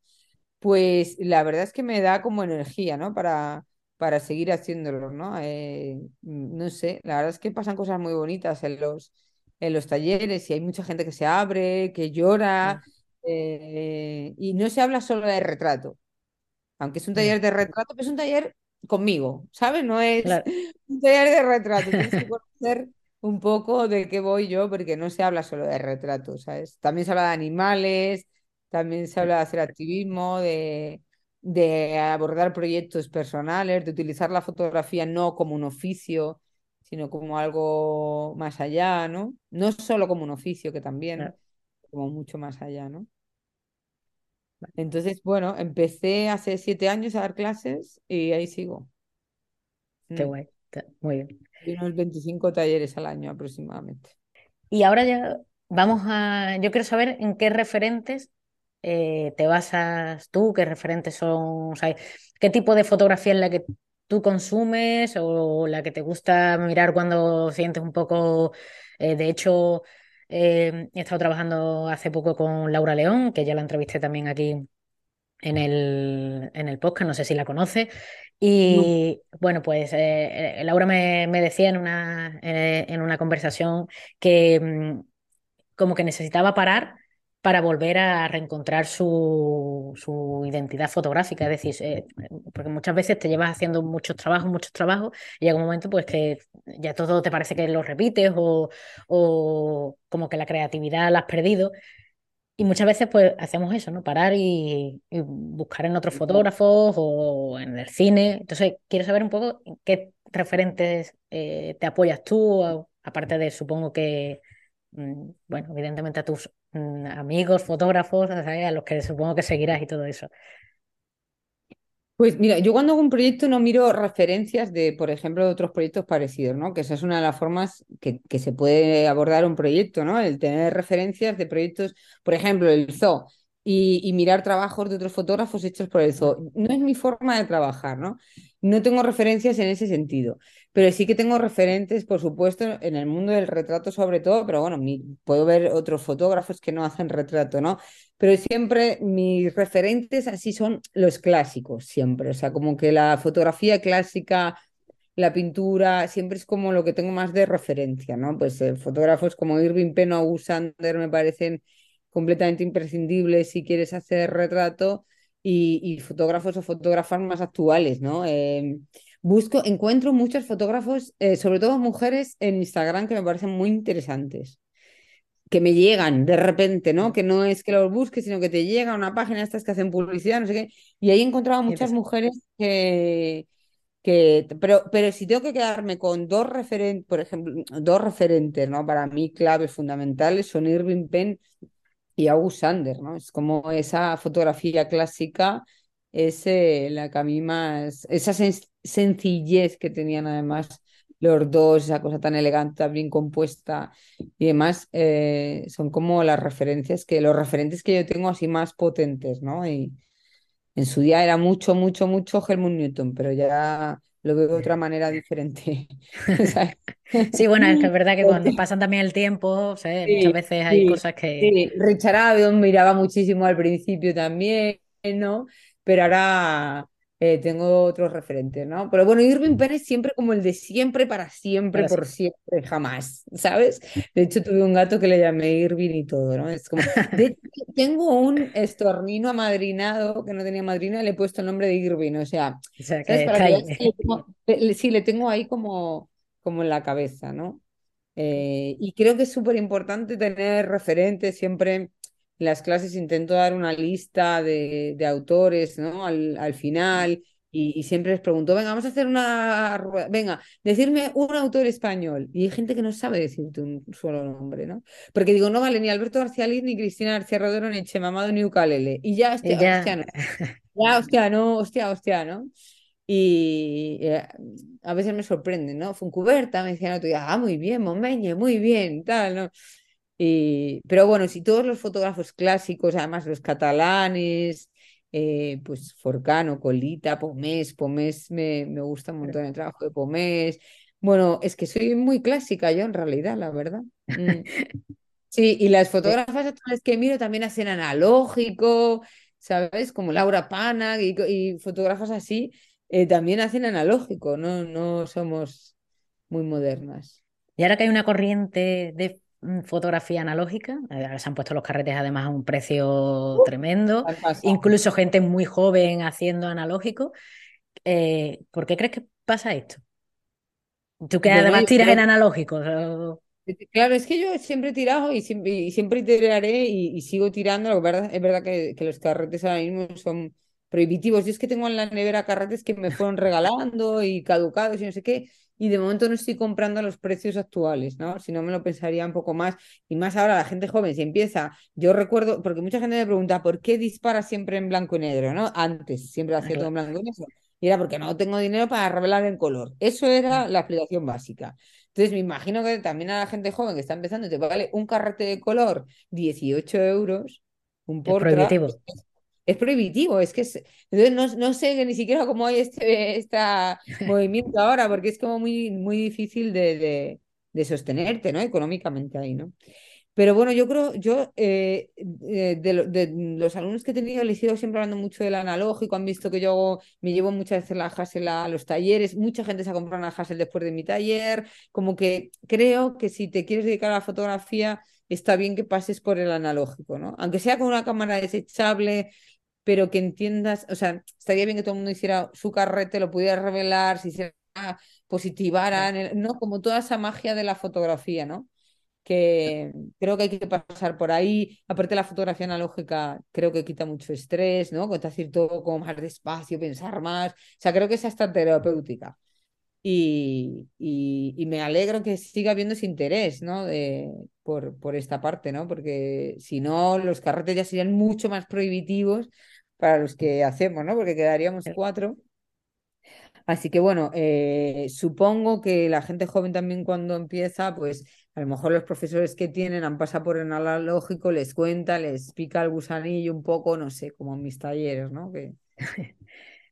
S2: pues la verdad es que me da como energía, ¿no? Para, para seguir haciéndolo, ¿no? Eh, no sé, la verdad es que pasan cosas muy bonitas en los, en los talleres y hay mucha gente que se abre, que llora, eh, y no se habla solo de retrato, aunque es un taller de retrato, pero es un taller conmigo, ¿sabes? No es un taller de retrato, tienes que conocer un poco de qué voy yo, porque no se habla solo de retrato, ¿sabes? También se habla de animales, también se habla de hacer activismo, de, de abordar proyectos personales, de utilizar la fotografía no como un oficio, sino como algo más allá, ¿no? No solo como un oficio, que también, como mucho más allá, ¿no? Entonces, bueno, empecé hace siete años a dar clases y ahí sigo.
S1: Qué mm. guay, muy bien.
S2: Y unos 25 talleres al año aproximadamente.
S1: Y ahora ya vamos a, yo quiero saber en qué referentes eh, te basas tú, qué referentes son, o sea, qué tipo de fotografía es la que tú consumes o la que te gusta mirar cuando sientes un poco, eh, de hecho, eh, he estado trabajando hace poco con Laura León, que ya la entrevisté también aquí en el, en el podcast, no sé si la conoce. Y bueno, pues eh, Laura me, decía en una, en una conversación que mm, como que necesitaba parar para volver a reencontrar su, identidad fotográfica. Es decir, eh, porque muchas veces te llevas haciendo muchos trabajos, muchos trabajos, y llega un momento pues que ya todo te parece que lo repites o, o como que la creatividad la has perdido. Y muchas veces pues hacemos eso, ¿no? Parar y, buscar en otros fotógrafos o en el cine. Entonces, quiero saber un poco qué referentes eh, te apoyas tú, aparte de, supongo que, mm, bueno, evidentemente a tus amigos, fotógrafos, a los que supongo que seguirás y todo eso.
S2: Pues mira, yo cuando hago un proyecto no miro referencias de, por ejemplo, de otros proyectos parecidos, ¿no? Que esa es una de las formas que, que se puede abordar un proyecto, ¿no? El tener referencias de proyectos, por ejemplo, el zoo y, mirar trabajos de otros fotógrafos hechos por el zoo. No es mi forma de trabajar, ¿no? No tengo referencias en ese sentido, pero sí que tengo referentes, por supuesto, en el mundo del retrato sobre todo, pero bueno, puedo ver otros fotógrafos que no hacen retrato, ¿no? Pero siempre mis referentes así son los clásicos, siempre, o sea, como que la fotografía clásica la pintura, siempre es como lo que tengo más de referencia, ¿no? Pues eh, fotógrafos como Irving Penn o Sander me parecen completamente imprescindible si quieres hacer retrato y, fotógrafos o fotógrafas más actuales, ¿no? Em, busco, encuentro muchos fotógrafos, eh, sobre todo mujeres en Instagram que me parecen muy interesantes que me llegan de repente, ¿no? Que no es que los busques, sino que te llega una página estas que hacen publicidad, no sé qué. Y ahí he encontrado muchas mujeres que, que pero, pero si tengo que quedarme con dos referentes, por ejemplo, dos referentes, ¿no? Para mí claves fundamentales son Irving Penn y August Sander, ¿no? Es como esa fotografía clásica, es la que a mí más, esa sencillez que tenían además los dos, esa cosa tan elegante, bien compuesta y demás, eh, son como las referencias que, los referentes que yo tengo así más potentes, ¿no? Y en su día era mucho, mucho, mucho Helmut Newton, pero ya lo veo de otra manera diferente.
S1: sí, bueno, es que es verdad que cuando pasan también el tiempo, muchas veces hay cosas que...
S2: Sí, Richard Avedon miraba muchísimo al principio también, ¿no? Pero ahora eh, tengo otros referentes, ¿no? Pero bueno, Irving Penn es siempre como el de siempre, para siempre, por siempre, jamás, ¿sabes? De hecho, tuve un gato que le llamé Irving y todo, ¿no? Es como, tengo un estornino amadrinado que no tenía madrina, le he puesto el nombre de Irving, o sea, ¿sabes? Para sí, le tengo ahí como, como en la cabeza, ¿no? Eh, y creo que es súper importante tener referentes siempre en las clases intento dar una lista de, autores ¿no? al, final y, siempre les pregunto, venga, vamos a hacer una... Venga, decirme un autor español. Y hay gente que no sabe decirte un solo nombre, ¿no? Porque digo, no vale ni Alberto García Liz, ni Cristina García Rodero, ni Chemamado, ni Ucalele. Y ya, hostia, ya. hostia, no. Ya, hostia, no, hostia, hostia, ¿no? Y eh, a veces me sorprende, ¿no? Funcuberta, me decían otro día, ah, muy bien, Momeñe, muy bien, tal, ¿no? Pero bueno, si todos los fotógrafos clásicos, además los catalanes, eh, pues Forcano, Colita, Pomés, Pomés me, me gusta un montón el trabajo de Pomés. Bueno, es que soy muy clásica yo en realidad, la verdad. Mm. Sí, y las fotógrafas actuales que miro también hacen analógico, ¿sabes? Como Laura Pana y, fotógrafas así, eh, también hacen analógico, ¿no? No somos muy modernas.
S1: Y ahora que hay una corriente de fotografía analógica. Eh, se han puesto los carretes además a un precio tremendo. Incluso gente muy joven haciendo analógico. Eh, ¿Por qué crees que pasa esto? Tú que además tiras en analógico.
S2: Claro, es que yo siempre he tirado y siempre, tiraré y, sigo tirando. es verdad que, que, los carretes ahora mismo son prohibitivos. Yo es que tengo en la nevera carretes que me fueron regalando y caducados y no sé qué y de momento no estoy comprando a los precios actuales, ¿no? Si no me lo pensaría un poco más. Y más ahora la gente joven, si empieza, yo recuerdo, porque mucha gente me pregunta, ¿por qué dispara siempre en blanco y negro, ¿no? Antes siempre hacía todo en blanco y negro. Y era porque no tengo dinero para revelar en color. Eso era mm. la explicación básica. Entonces me imagino que también a la gente joven que está empezando te vale un carrete de color 18 euros, un portra, es prohibitivo, es que es, entonces no, sé ni siquiera cómo hay este, este movimiento ahora, porque es como muy, muy difícil de, de, sostenerte, ¿no? Económicamente ahí, ¿no? Pero bueno, yo creo, yo eh, eh, de, los alumnos que he tenido les he ido siempre hablando mucho del analógico, han visto que yo me llevo muchas veces la Hassel a, los talleres, mucha gente se ha comprado una Hassel después de mi taller, como que creo que si te quieres dedicar a la fotografía, está bien que pases por el analógico, ¿no? Aunque sea con una cámara desechable, pero que entiendas, o sea, estaría bien que todo el mundo hiciera su carrete, lo pudiera revelar, si se positivara, ¿no? Como toda esa magia de la fotografía, ¿no? Que creo que hay que pasar por ahí. Aparte, la fotografía analógica creo que quita mucho estrés, ¿no? Cuenta decir todo como más despacio, pensar más. O sea, creo que es hasta terapéutica. Y, y, me alegro que siga habiendo ese interés, ¿no? De, por, por esta parte, ¿no? Porque si no, los carretes ya serían mucho más prohibitivos para los que hacemos, ¿no? Porque quedaríamos cuatro. Así que bueno, eh, supongo que la gente joven también cuando empieza, pues a lo mejor los profesores que tienen han pasado por el analógico, les cuenta, les pica el gusanillo un poco, no sé, como en mis talleres, ¿no? Que...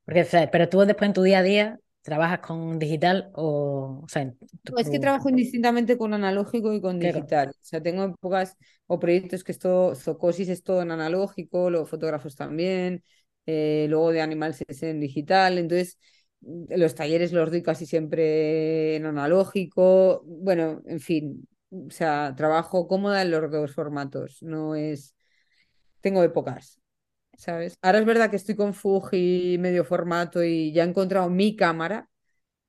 S1: Porque, pero tú después en tu día a día ¿Trabajas con digital o, o sea,
S2: Es que trabajo indistintamente con analógico y con digital. O sea, tengo épocas o proyectos que esto, Zocosis es todo en analógico, los fotógrafos también, eh, luego de Animal es en digital. Entonces, mm, los talleres los doy casi siempre en analógico. Bueno, en fin, o sea, trabajo cómoda en los dos formatos. No es. Tengo épocas. ¿Sabes? Ahora es verdad que estoy con Fuji medio formato y ya he encontrado mi cámara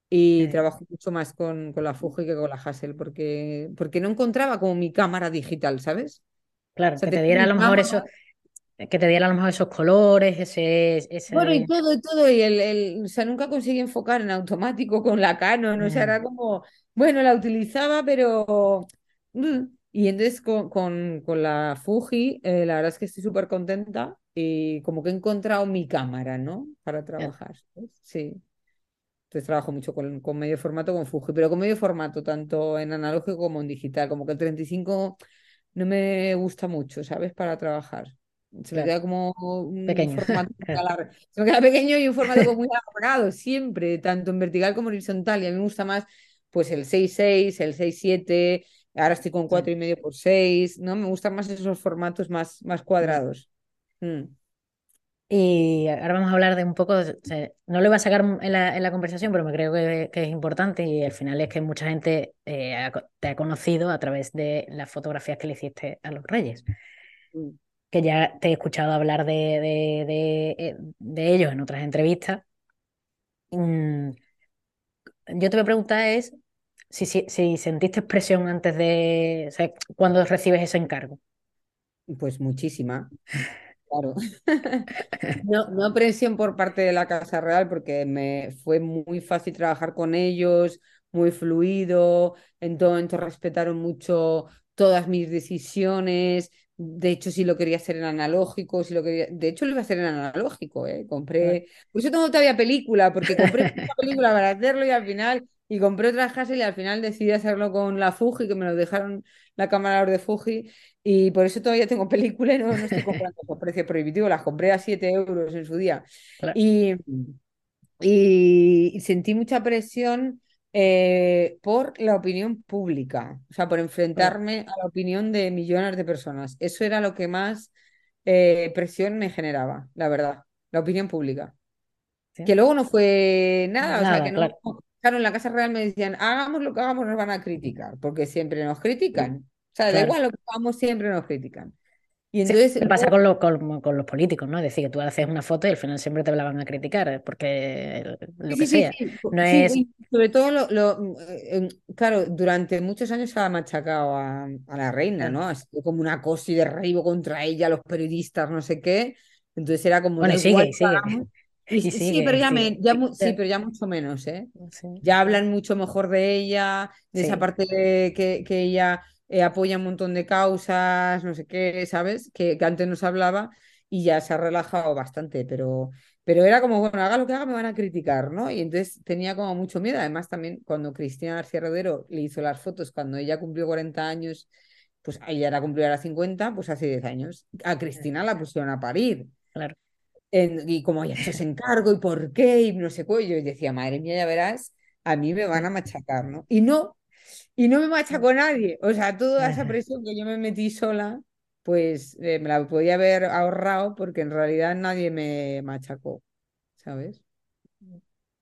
S2: y trabajo mucho más con, con, la Fuji que con la Hassel porque, porque no encontraba como mi cámara digital, ¿sabes?
S1: Claro, que te diera a lo mejor eso que te diera a lo mejor esos colores, ese, ese...
S2: Bueno, y todo, y todo, y el, el, o sea, nunca conseguí enfocar en automático con la Canon, o sea, era como, bueno, la utilizaba, pero... Mm, y entonces con, con, con la Fuji, eh, la verdad es que estoy súper contenta y como que he encontrado mi cámara, ¿no? Para trabajar. Sí. Entonces trabajo mucho con, con medio formato, con Fuji, pero con medio formato, tanto en analógico como en digital. Como que el 35 no me gusta mucho, ¿sabes? Para trabajar. Se me queda como un
S1: pequeño.
S2: formato Se me queda pequeño y un formato muy alargado, siempre, tanto en vertical como en horizontal. Y a mí me gusta más pues el 6.6, el 6.7, ahora estoy con 4,5 por 6, ¿no? Me gustan más esos formatos más, más cuadrados. Mm.
S1: Y ahora vamos a hablar de un poco, no lo iba a sacar en la, en la conversación, pero me creo que, que, es importante y al final es que mucha gente eh, te ha conocido a través de las fotografías que le hiciste a los Reyes. Mm. Que ya te he escuchado hablar de, de, de, eh, de ellos en otras entrevistas. Mm, yo te voy a preguntar es si, si, si sentiste presión antes de, o sea, cuando recibes ese encargo.
S2: Pues muchísima. Claro. No, no presión por parte de la Casa Real porque me fue muy fácil trabajar con ellos, muy fluido, en todo momento respetaron mucho todas mis decisiones. De hecho, si lo quería hacer en analógico, si lo quería... De hecho, lo iba a hacer en analógico, ¿eh? Compré... Por eso tengo todavía película, porque compré una película para hacerlo y al final... Y compré otra Hassel y al final decidí hacerlo con la Fuji, que me lo dejaron la cámara de Fuji. Y por eso todavía tengo película y no, no estoy comprando por precio prohibitivo. Las compré a 7 euros en su día. Y, y, sentí mucha presión eh, por la opinión pública, o sea, por enfrentarme a la opinión de millones de personas. Eso era lo que más eh, presión me generaba, la verdad, la opinión pública. Que luego no fue nada, o sea, que no, claro. En la Casa Real me decían, hagamos lo que hagamos, nos van a criticar, porque siempre nos critican. O sea, da igual lo que hagamos, siempre nos critican.
S1: Y entonces, ¿Qué pasa con, con, los políticos, ¿no? Es decir, que tú haces una foto y al final siempre te la van a criticar, porque lo que sea. no es...
S2: sobre todo, lo, eh, claro, durante muchos años se ha machacado a, la reina, ¿no? Ha sido como una cosa y derribo contra ella, los periodistas, no sé qué. Entonces era como...
S1: Bueno, sigue, sigue.
S2: Sí, pero ya, ya, sí, pero ya mucho menos, ¿eh? Ya hablan mucho mejor de ella, de esa parte de que, que ella eh, apoya un montón de causas, no sé qué, ¿sabes? Que, que, antes nos hablaba y ya se ha relajado bastante, pero, pero era como, bueno, haga lo que haga, me van a criticar, ¿no? Y entonces tenía como mucho miedo. Además, también cuando Cristina García Rodero le hizo las fotos, cuando ella cumplió 40 años, pues ella era cumplió ahora 50, pues hace 10 años. A Cristina la pusieron a parir.
S1: Claro.
S2: Y como ella se encargo y por qué y no sé qué, yo decía, madre mía, ya verás, a mí me van a machacar, ¿no? Y no, y no me machacó nadie. O sea, toda esa presión que yo me metí sola, pues eh, me la podía haber ahorrado porque en realidad nadie me machacó, ¿sabes?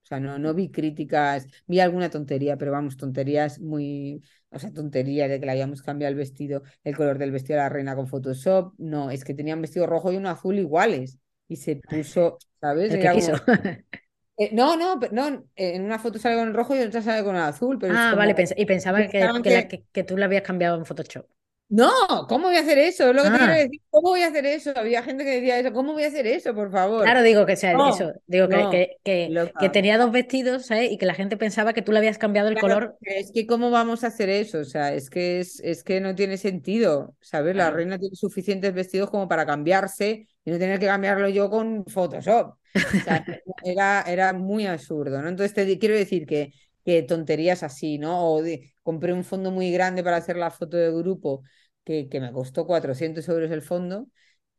S2: O sea, no, no vi críticas, vi alguna tontería, pero vamos, tonterías muy, o sea, tonterías de que le habíamos cambiado el vestido, el color del vestido a la reina con Photoshop. No, es que tenía un vestido rojo y uno azul iguales. Y se puso, ¿sabes? Eh, no, no, no, en una foto sale con el rojo y en otra sale con el azul. Pero
S1: ah, vale, y pensaba que, que, tú la habías cambiado en Photoshop.
S2: No, ¿cómo voy a hacer eso? Es lo que te quiero ah. decir. ¿Cómo voy a hacer eso? Había gente que decía eso. ¿Cómo voy a hacer eso, por favor?
S1: Claro, digo que sea eso. Digo que, que, tenía dos vestidos ¿sabes? y que la gente pensaba que tú le habías cambiado el color.
S2: Es que ¿cómo vamos a hacer eso? O sea, es que es, es que no tiene sentido. ¿Sabes? La reina tiene suficientes vestidos como para cambiarse y no tener que cambiarlo yo con Photoshop. era, era muy absurdo, ¿no? Entonces te quiero decir que, que tonterías así, ¿no? O compré un fondo muy grande para hacer la foto de grupo que, que me costó 400 euros el fondo,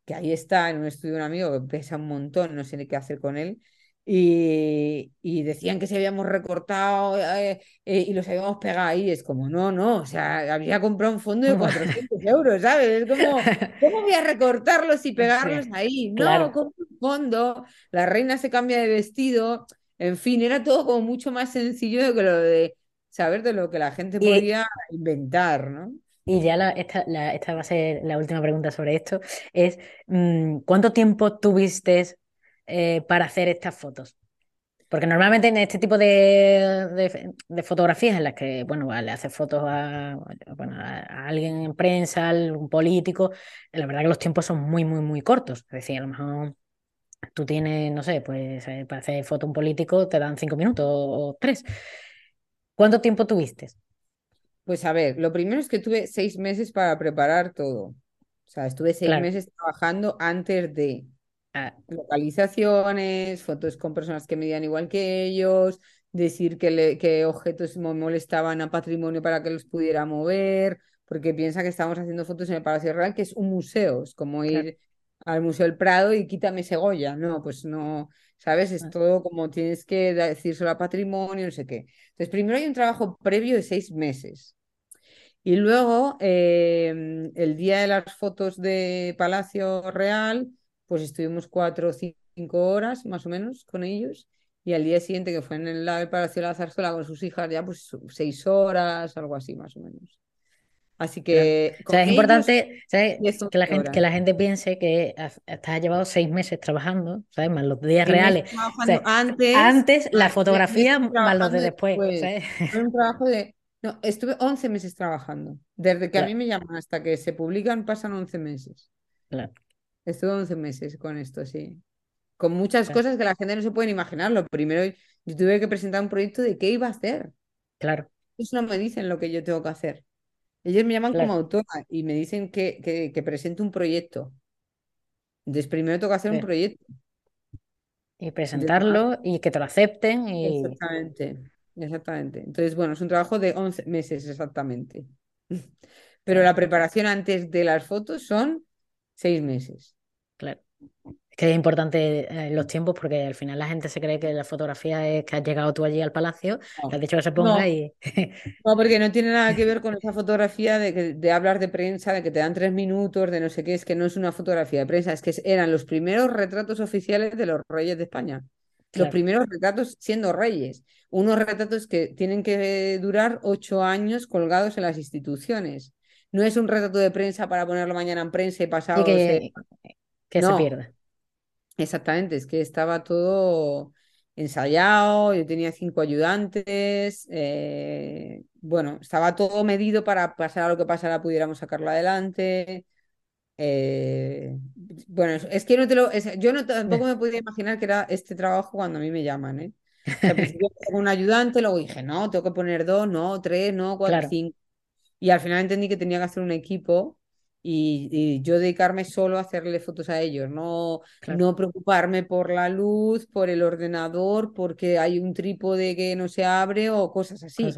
S2: que ahí está en un estudio de un amigo que pesa un montón, no sé qué hacer con él. Y, y, decían que se habíamos recortado eh, eh, y los habíamos pegado ahí. Es como, no, no, o sea, había comprado un fondo de 400 euros, ¿sabes? Es como, ¿cómo voy a recortarlos y pegarlos ahí? No, con un fondo, la reina se cambia de vestido, en fin, era todo como mucho más sencillo de que lo de saber de lo que la gente podía inventar, ¿no?
S1: Y ya esta, la, esta va a ser la última pregunta sobre esto, es mm, ¿cuánto tiempo tuviste eh, para hacer estas fotos? Porque normalmente en este tipo de, de, fotografías en las que, bueno, le haces fotos a, bueno, a, alguien en prensa, a un político, la verdad que los tiempos son muy, muy, muy cortos. Es decir, a lo mejor tú tienes, no sé, pues eh, para hacer foto a un político te dan cinco minutos o tres. ¿Cuánto tiempo tuviste?
S2: Pues a ver, lo primero es que tuve seis meses para preparar todo. O sea, estuve seis meses trabajando antes de ah. localizaciones, fotos con personas que medían igual que ellos, decir que, que objetos molestaban a patrimonio para que los pudiera mover, porque piensa que estamos haciendo fotos en el Palacio Real, que es un museo, es como ir al Museo del Prado y quítame Segoya. No, pues no, ¿sabes? Es ah. todo como tienes que decírselo a patrimonio, no sé qué. Entonces, primero hay un trabajo previo de seis meses. Y luego, em, el día de las fotos de Palacio Real, pues estuvimos cuatro o cinco horas más o menos con ellos. Y al día siguiente, que fue en el, el Palacio de la Zarzuela con sus hijas, ya pues seis horas, algo así más o menos. Así que.
S1: es importante Que, la gente, que la gente piense que has llevado seis meses trabajando, ¿sabes? Más los días reales. antes, antes la fotografía más los de después.
S2: un trabajo de. No, estuve 11 meses trabajando. Desde que a mí me llaman hasta que se publican pasan 11 meses.
S1: Claro.
S2: Estuve 11 meses con esto, sí. Con muchas cosas que la gente no se puede imaginar. Lo primero, yo tuve que presentar un proyecto de qué iba a hacer.
S1: Claro.
S2: Eso no me dicen lo que yo tengo que hacer. Ellos me llaman como autora y me dicen que, que, presente un proyecto. Entonces, primero tengo que hacer un proyecto.
S1: Y presentarlo y que te lo acepten.
S2: Exactamente, exactamente. Entonces, bueno, es un trabajo de 11 meses exactamente. Pero la preparación antes de las fotos son seis meses.
S1: Claro que es importante eh, los tiempos porque al final la gente se cree que la fotografía es que has llegado tú allí al palacio, que has dicho que se ponga y...
S2: no, porque no tiene nada que ver con esa fotografía de, de hablar de prensa, de que te dan tres minutos, de no sé qué, es que no es una fotografía de prensa, es que eran los primeros retratos oficiales de los reyes de España. Los primeros retratos siendo reyes. Unos retratos que tienen que durar ocho años colgados en las instituciones. No es un retrato de prensa para ponerlo mañana en prensa y pasado...
S1: que, que se pierda.
S2: Exactamente, es que estaba todo ensayado, yo tenía cinco ayudantes, eh, bueno, estaba todo medido para pasar a lo que pasara, pudiéramos sacarlo adelante. Eh, bueno, es que no te lo, yo no tampoco me podía imaginar que era este trabajo cuando a mí me llaman, ¿eh? O un ayudante, luego dije, no, tengo que poner dos, no, tres, no, cuatro, cinco. Y al final entendí que tenía que hacer un equipo y, yo dedicarme solo a hacerle fotos a ellos, no, no preocuparme por la luz, por el ordenador, porque hay un trípode que no se abre o cosas así.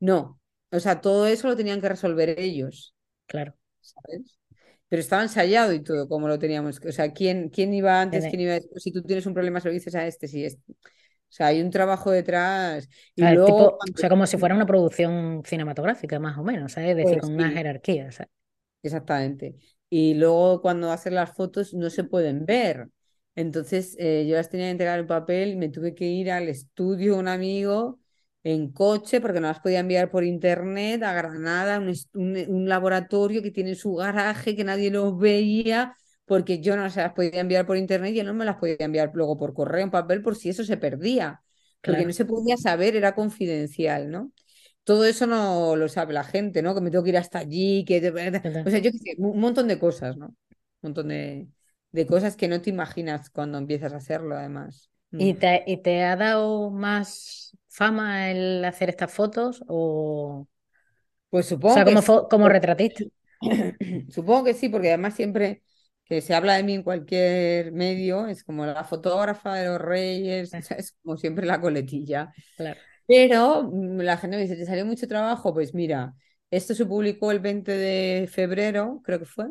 S2: No, o sea, todo eso lo tenían que resolver ellos.
S1: Claro.
S2: ¿Sabes? Pero estaba ensayado y todo, como lo teníamos. O sea, ¿quién, quién iba antes? ¿Quién iba después? Si tú tienes un problema, se lo dices a este, sí, este. O sea, hay un trabajo detrás. Y
S1: luego, O sea, como si fuera una producción cinematográfica, más o menos, ¿sabes? Es decir, pues con una jerarquía. ¿sabes?
S2: Exactamente. Y luego cuando hacen las fotos no se pueden ver. Entonces eh, yo las tenía que entregar en papel y me tuve que ir al estudio de un amigo en coche porque no las podía enviar por internet a Granada, un, un, laboratorio que tiene su garaje, que nadie los veía, porque yo no se las podía enviar por internet y él no me las podía enviar luego por correo en papel por si eso se perdía, porque no se podía saber, era confidencial, ¿no? Todo eso no lo sabe la gente, ¿no? Que me tengo que ir hasta allí, que... O sea, yo qué sé, un montón de cosas, ¿no? Un montón de, cosas que no te imaginas cuando empiezas a hacerlo, además.
S1: ¿Y mm. te, ¿Y te ha dado más fama el hacer estas fotos o...?
S2: Pues supongo
S1: o sea, como, como retratista.
S2: supongo que sí, porque además siempre que se habla de mí en cualquier medio, es como la fotógrafa de los reyes, es como siempre la coletilla.
S1: Claro.
S2: Pero mm, la gente me dice, ¿te salió mucho trabajo? Pues mira, esto se publicó el 20 de febrero, creo que fue,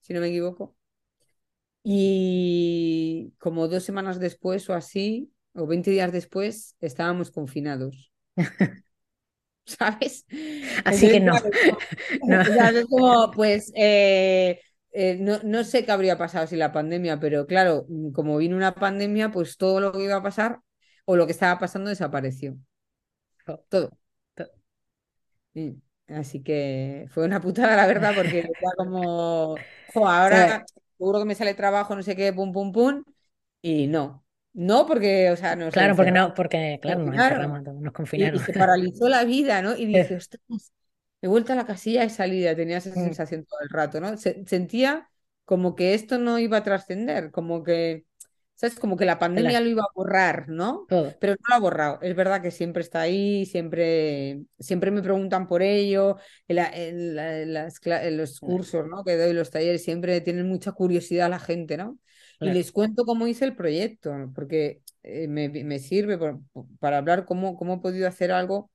S2: si no me equivoco. Y como dos semanas después o así, o 20 días después, estábamos confinados. ¿Sabes?
S1: Así que no.
S2: como, pues eh, eh, no, no, sé qué habría pasado sin la pandemia, pero claro, como vino una pandemia, pues todo lo que iba a pasar o lo que estaba pasando desapareció todo. Así que fue una putada, la verdad, porque era como, ahora seguro que me sale trabajo, no sé qué, pum, pum, pum, y no. No, porque, o sea, no
S1: Claro, porque no, porque, claro, nos, confinaron.
S2: Y, se paralizó la vida, ¿no? Y dije, ostras, he vuelto a la casilla de salida, tenía esa mm. sensación todo el rato, ¿no? sentía como que esto no iba a trascender, como que ¿Sabes? Como que la pandemia lo iba a borrar, ¿no? Pero no lo ha borrado. Es verdad que siempre está ahí, siempre, siempre me preguntan por ello. En, los cursos ¿no? que doy, los talleres, siempre tienen mucha curiosidad la gente, ¿no? y les cuento cómo hice el proyecto, porque eh, me, me, sirve para hablar cómo, cómo he podido hacer algo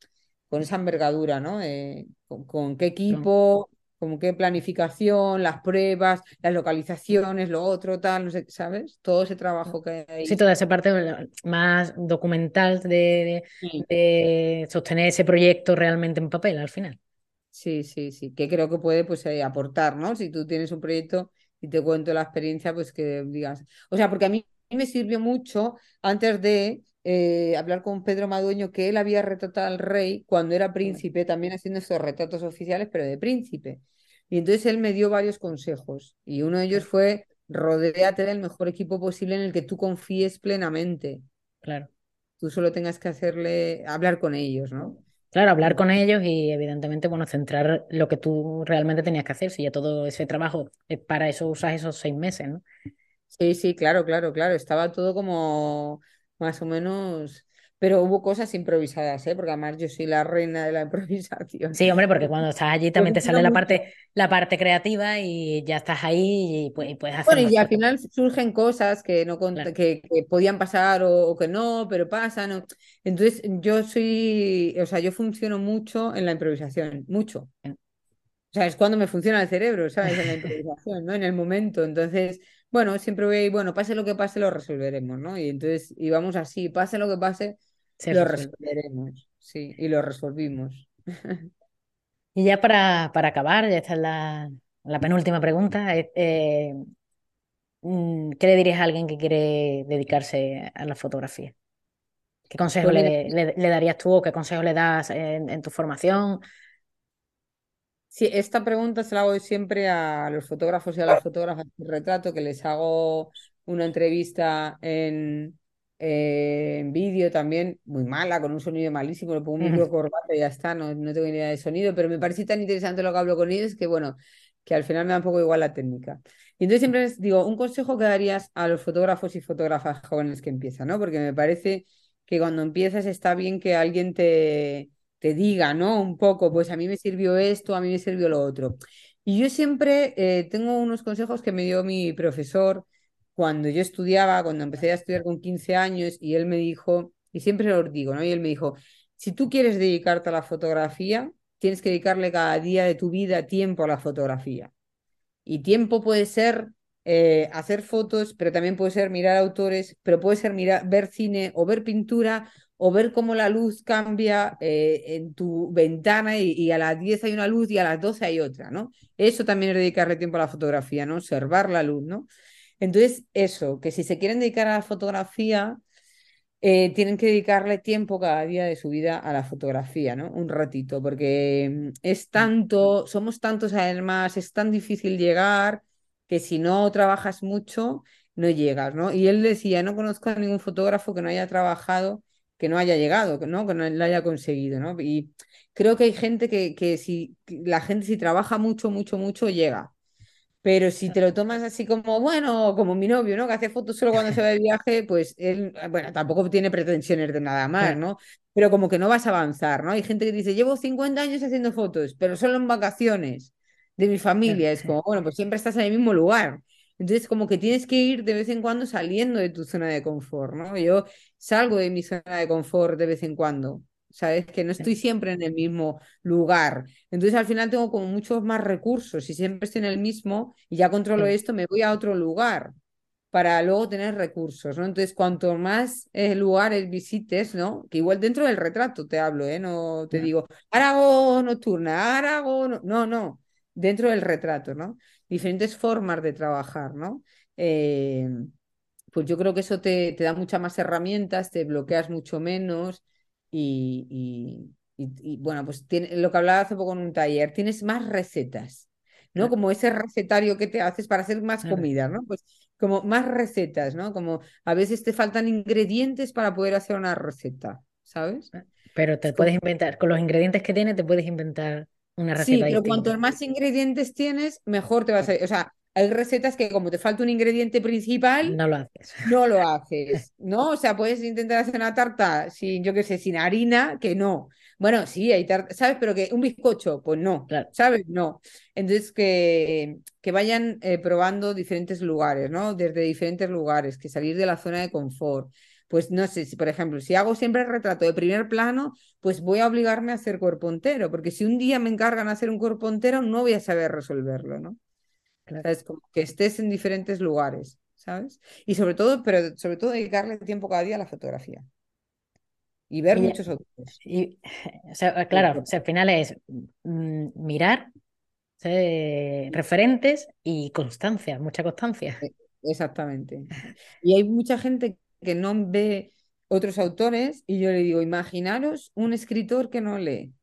S2: con esa envergadura, ¿no? Eh, con, qué equipo, con qué planificación, las pruebas, las localizaciones, lo otro, tal, no sé, ¿sabes? Todo ese trabajo que hay.
S1: Sí, toda esa parte más documental de, de sostener ese proyecto realmente en papel al final.
S2: Sí, sí, sí, que creo que puede pues, eh, aportar, ¿no? Si tú tienes un proyecto y te cuento la experiencia, pues que digas. O sea, porque a mí me sirvió mucho antes de eh, hablar con Pedro Madueño que él había retratado al rey cuando era príncipe, también haciendo estos retratos oficiales, pero de príncipe. Y entonces él me dio varios consejos y uno de ellos fue rodéate del mejor equipo posible en el que tú confíes plenamente.
S1: Claro.
S2: Tú solo tengas que hacerle, hablar con ellos, ¿no?
S1: Claro, hablar con ellos y evidentemente, bueno, centrar lo que tú realmente tenías que hacer, si ya todo ese trabajo, para eso usas esos seis meses, ¿no?
S2: Sí, sí, claro, claro, claro. Estaba todo como más o menos pero hubo cosas improvisadas, ¿eh? porque además yo soy la reina de la improvisación.
S1: Sí, hombre, porque cuando estás allí también te sale la parte, la parte creativa y ya estás ahí y, puedes hacer.
S2: Bueno, y al final surgen cosas que no que, podían pasar o, que no, pero pasan. Entonces, yo soy, o sea, yo funciono mucho en la improvisación, mucho. O sea, es cuando me funciona el cerebro, ¿sabes? En la improvisación, ¿no? En el momento. Entonces, bueno, siempre voy, bueno, pase lo que pase, lo resolveremos, ¿no? Y entonces íbamos así, pase lo que pase, lo resolveremos, sí, y lo resolvimos.
S1: Y ya para, para acabar, ya está la, la penúltima pregunta. Eh, mm, ¿Qué le dirías a alguien que quiere dedicarse a la fotografía? ¿Qué consejo pues le, le, darías tú o qué consejo le das en, tu formación?
S2: Sí, esta pregunta se la hago siempre a los fotógrafos y a las fotógrafas de retrato, que les hago una entrevista en, eh, en vídeo también, muy mala, con un sonido malísimo, le pongo un micro corbata y ya está, no, no tengo ni idea de sonido, pero me parece tan interesante lo que hablo con ellos que bueno, que al final me da un poco igual la técnica. Y entonces siempre les digo, un consejo que darías a los fotógrafos y fotógrafas jóvenes que empiezan, ¿no? Porque me parece que cuando empiezas está bien que alguien te, te diga, ¿no? Un poco, pues a mí me sirvió esto, a mí me sirvió lo otro. Y yo siempre eh, tengo unos consejos que me dio mi profesor, cuando yo estudiaba, cuando empecé a estudiar con 15 años, y él me dijo, y siempre lo digo, ¿no? Y él me dijo, si tú quieres dedicarte a la fotografía, tienes que dedicarle cada día de tu vida tiempo a la fotografía. Y tiempo puede ser eh, hacer fotos, pero también puede ser mirar autores, pero puede ser mirar, ver cine o ver pintura o ver cómo la luz cambia eh, en tu ventana y, y, a las 10 hay una luz y a las 12 hay otra, ¿no? Eso también es dedicarle tiempo a la fotografía, ¿no? Observar la luz, ¿no? Entonces, eso, que si se quieren dedicar a la fotografía, eh, tienen que dedicarle tiempo cada día de su vida a la fotografía, ¿no? Un ratito, porque mm, es tanto, somos tantos además, es tan difícil llegar que si no trabajas mucho, no llegas, ¿no? Y él decía, no conozco a ningún fotógrafo que no haya trabajado, que no haya llegado, que no, que no lo haya conseguido, ¿no? Y creo que hay gente que, que si la gente si trabaja mucho, mucho, mucho, llega. Pero si te lo tomas así como, bueno, como mi novio, ¿no? Que hace fotos solo cuando se va de viaje, pues él, bueno, tampoco tiene pretensiones de nada más, ¿no? Pero como que no vas a avanzar, ¿no? Hay gente que dice, llevo 50 años haciendo fotos, pero solo en vacaciones de mi familia. Es como, bueno, pues siempre estás en el mismo lugar. Entonces, como que tienes que ir de vez en cuando saliendo de tu zona de confort, ¿no? Yo salgo de mi zona de confort de vez en cuando. ¿sabes? Que no estoy siempre en el mismo lugar. Entonces al final tengo como muchos más recursos. Si siempre estoy en el mismo y ya controlo esto, me voy a otro lugar para luego tener recursos, ¿no? Entonces, cuanto más eh, lugares visites, ¿no? Que igual dentro del retrato te hablo, ¿eh? No te digo, ahora hago nocturna, ahora hago... No, no, dentro del retrato, ¿no? Diferentes formas de trabajar, ¿no? Eh, pues yo creo que eso te, te da muchas más herramientas, te bloqueas mucho menos, y, bueno, pues tiene, lo que hablaba hace poco en un taller, tienes más recetas, ¿no? Como ese recetario que te haces para hacer más comida, ¿no? Pues como más recetas, ¿no? Como a veces te faltan ingredientes para poder hacer una receta, ¿sabes?
S1: Pero te puedes inventar, con los ingredientes que tienes, te puedes inventar una receta.
S2: Sí, pero cuanto más ingredientes tienes, mejor te vas a... O sea, hay recetas que como te falta un ingrediente principal,
S1: no lo haces.
S2: No lo haces, ¿no? O sea, puedes intentar hacer una tarta sin, yo qué sé, sin harina, que no. Bueno, sí, hay tarta, ¿sabes? Pero que un bizcocho, pues no,
S1: Claro.
S2: ¿sabes? No. Entonces, que, que vayan eh, probando diferentes lugares, ¿no? Desde diferentes lugares, que salir de la zona de confort. Pues no sé, si por ejemplo, si hago siempre el retrato de primer plano, pues voy a obligarme a hacer cuerpo entero, porque si un día me encargan hacer un cuerpo entero, no voy a saber resolverlo, ¿no?
S1: Claro.
S2: ¿Sabes? Como que estés en diferentes lugares, ¿sabes? Y sobre todo, pero sobre todo dedicarle tiempo cada día a la fotografía y ver
S1: Y,
S2: muchos autores.
S1: y, o sea, claro, o sea, al final es mm, mirar o sea, referentes y constancia, mucha constancia.
S2: Exactamente. Y hay mucha gente que no ve otros autores y yo le digo, imaginaros un escritor que no lee.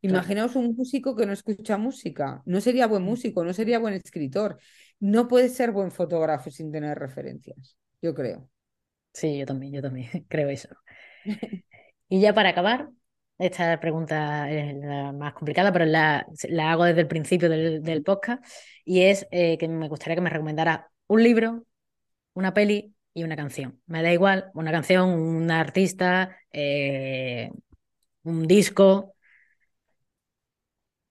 S2: Imaginaos un músico que no escucha música. No sería buen músico, no sería buen escritor. No puede ser buen fotógrafo sin tener referencias, yo creo.
S1: Sí, yo también, yo también creo eso. Y ya para acabar, esta pregunta es la más complicada, pero la, la hago desde el principio del, del podcast, y es eh, que me gustaría que me recomendara un libro, una peli y una canción. Me da igual, una canción, un artista, eh, un disco.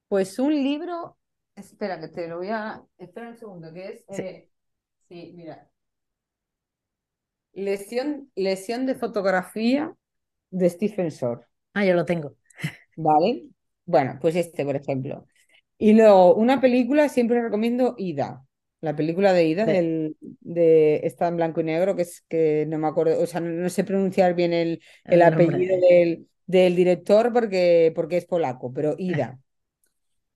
S2: Pues un libro, espera que te lo voy a, espera un segundo, que es,
S1: Sí.
S2: eh, sí, mira, lesión, lesión de fotografía de Stephen Shore.
S1: Ah, yo lo tengo.
S2: ¿Vale? Bueno, pues este, por ejemplo. Y luego, una película, siempre recomiendo Ida. La película de Ida,
S1: De-
S2: del, de, está en blanco y negro, que es que no me acuerdo, o sea, no, no sé pronunciar bien el, el
S1: el
S2: apellido del, del director porque, porque es polaco, pero Ida.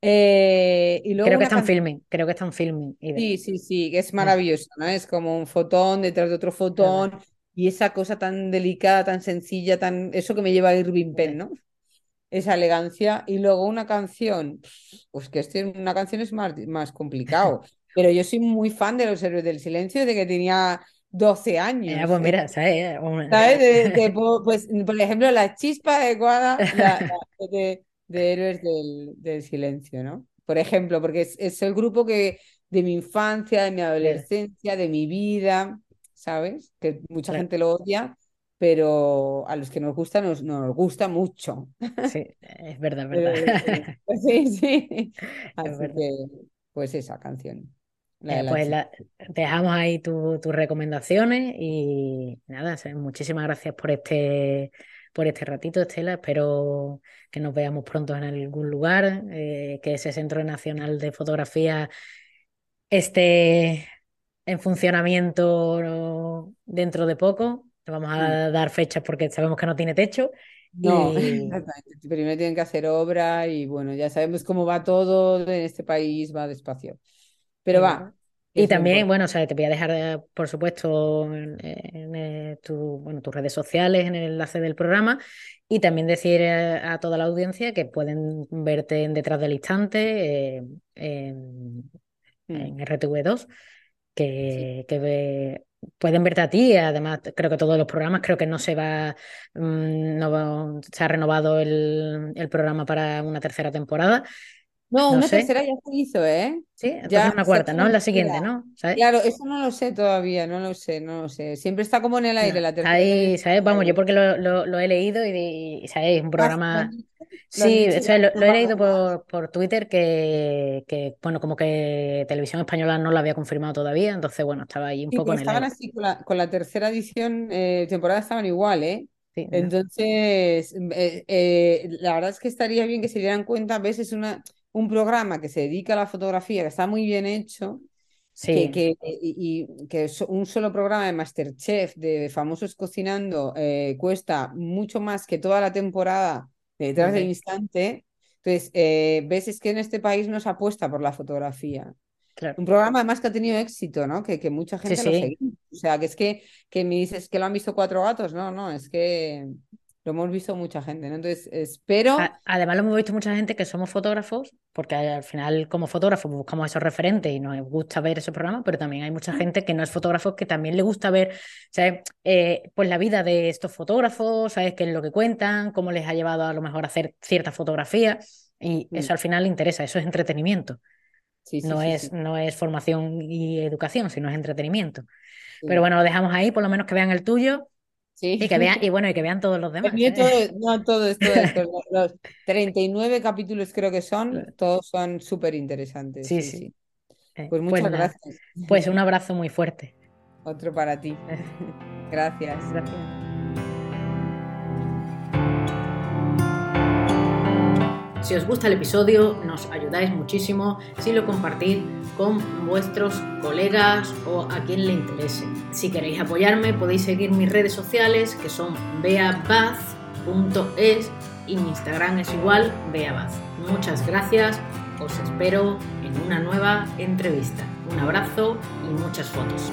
S2: Eh, y luego
S1: Creo que
S2: una
S1: está en
S2: canción.
S1: filming, creo que está en filming.
S2: Sí, sí, sí, que es maravilloso, ¿no? Es como un fotón detrás de otro fotón y esa cosa tan delicada, tan sencilla, tan eso que me lleva a Irving Penn. ¿no? Esa elegancia. Y luego una canción, pues que este, una canción es más, más complicado, pero yo soy muy fan de Los Héroes del Silencio desde que tenía 12
S1: Eh,
S2: años.
S1: pues mira, ¿sabes?
S2: De- de- pues, por ejemplo, la chispa adecuada la, la- de, de Héroes del, del Silencio, ¿no? Por ejemplo, porque es, es el grupo que de mi infancia, de mi adolescencia, de mi vida, ¿sabes? Que mucha
S1: claro.
S2: gente lo odia, pero a los que nos gusta, nos, nos gusta mucho.
S1: Sí, es verdad, es
S2: Pero,
S1: verdad.
S2: sí, sí.
S1: Es
S2: Así
S1: verdad.
S2: que, pues esa canción, la
S1: Eh, pues la- dejamos ahí tu- tus recomendaciones y nada, muchísimas gracias por este, por este ratito, Estela. Espero que nos veamos pronto en algún lugar, eh, que ese Centro Nacional de Fotografía esté en funcionamiento dentro de poco. Le vamos a dar fechas porque sabemos que no tiene techo
S2: No,
S1: y.
S2: Primero tienen que hacer obra y bueno, ya sabemos cómo va todo en este país, va despacio. Pero va,
S1: Y también, bueno, o sea, te voy a dejar, eh, por supuesto, en, en, eh, tu- bueno, tus redes sociales, en el enlace del programa, y también decir eh, a toda la audiencia que pueden verte en Detrás del Instante, eh, en,
S2: Mm,
S1: en RTV2,
S2: sí.
S1: que, ve- pueden verte a ti. Además, creo que todos los programas, creo que no se va, mm, no va- se ha renovado el, el programa para una tercera temporada.
S2: No,
S1: No
S2: una
S1: sé.
S2: tercera ya se hizo, ¿eh?
S1: Sí, entonces
S2: Ya
S1: una cuarta, ¿no? La siguiente. ¿no? ¿Sabes?
S2: Claro, eso no lo sé todavía, no lo sé, no lo sé. Siempre está como en el aire,
S1: No,
S2: la tercera
S1: ahí,
S2: también
S1: ¿sabes? Vamos, yo porque lo, lo- lo he leído y, y, ¿sabes? Es un
S2: Ah, ¿Lo han
S1: programa... Sí, o sea, lo, he leído por, por Twitter que, que, bueno, como que Televisión Española no lo había confirmado todavía, entonces, bueno, estaba ahí un
S2: Sí,
S1: poco en el
S2: estaban
S1: aire.
S2: así con la, con la tercera edición, eh, temporada estaban igual, ¿eh?
S1: Sí, ¿no?
S2: Entonces, eh, eh, la verdad es que estaría bien que se dieran cuenta, a veces una, un programa que se dedica a la fotografía, que está muy bien hecho, que,
S1: Sí,
S2: que, y, y que un solo programa de Masterchef de famosos cocinando eh, cuesta mucho más que toda la temporada de detrás del
S1: hombre,
S2: instante. Entonces, eh, ves, es que en este país no se apuesta por la fotografía.
S1: claro.
S2: Un programa además que ha tenido éxito, ¿no? Que, que mucha
S1: Sí,
S2: gente lo
S1: sí.
S2: seguimos. O sea, que es que, que me dices que lo han visto cuatro gatos. No, no, es que lo hemos visto mucha gente, ¿no? Entonces, espero.
S1: Además, lo hemos visto mucha gente que somos fotógrafos, porque al final, como fotógrafos, buscamos esos referentes y nos gusta ver esos programas, pero también hay mucha gente que no es fotógrafo que también le gusta ver, ¿sabes? Eh, pues la vida de estos fotógrafos, ¿sabes? Qué es lo que cuentan, cómo les ha llevado a lo mejor a hacer cierta fotografía, y
S2: Mm,
S1: eso al final le interesa, eso es entretenimiento,
S2: Sí, sí,
S1: no
S2: sí,
S1: es, no es formación y educación, sino es entretenimiento. Pero bueno, lo dejamos ahí, por lo menos que vean el tuyo.
S2: Sí.
S1: Y que vean, y bueno, y que vean todos los demás. ¿eh?
S2: todo- no, todo esto, los, los 39 capítulos creo que son, todos son súper interesantes.
S1: Sí,
S2: sí,
S1: sí.
S2: sí.
S1: Eh,
S2: Pues muchas
S1: nada,
S2: gracias.
S1: Pues un abrazo muy fuerte.
S2: Otro para ti. Gracias.
S1: Gracias. Si os gusta el episodio, nos ayudáis muchísimo si lo compartís con vuestros colegas o a quien le interese. Si queréis apoyarme, podéis seguir mis redes sociales que son beabaz.es y mi Instagram es igual, beabaz. Muchas gracias, os espero en una nueva entrevista. Un abrazo y muchas fotos.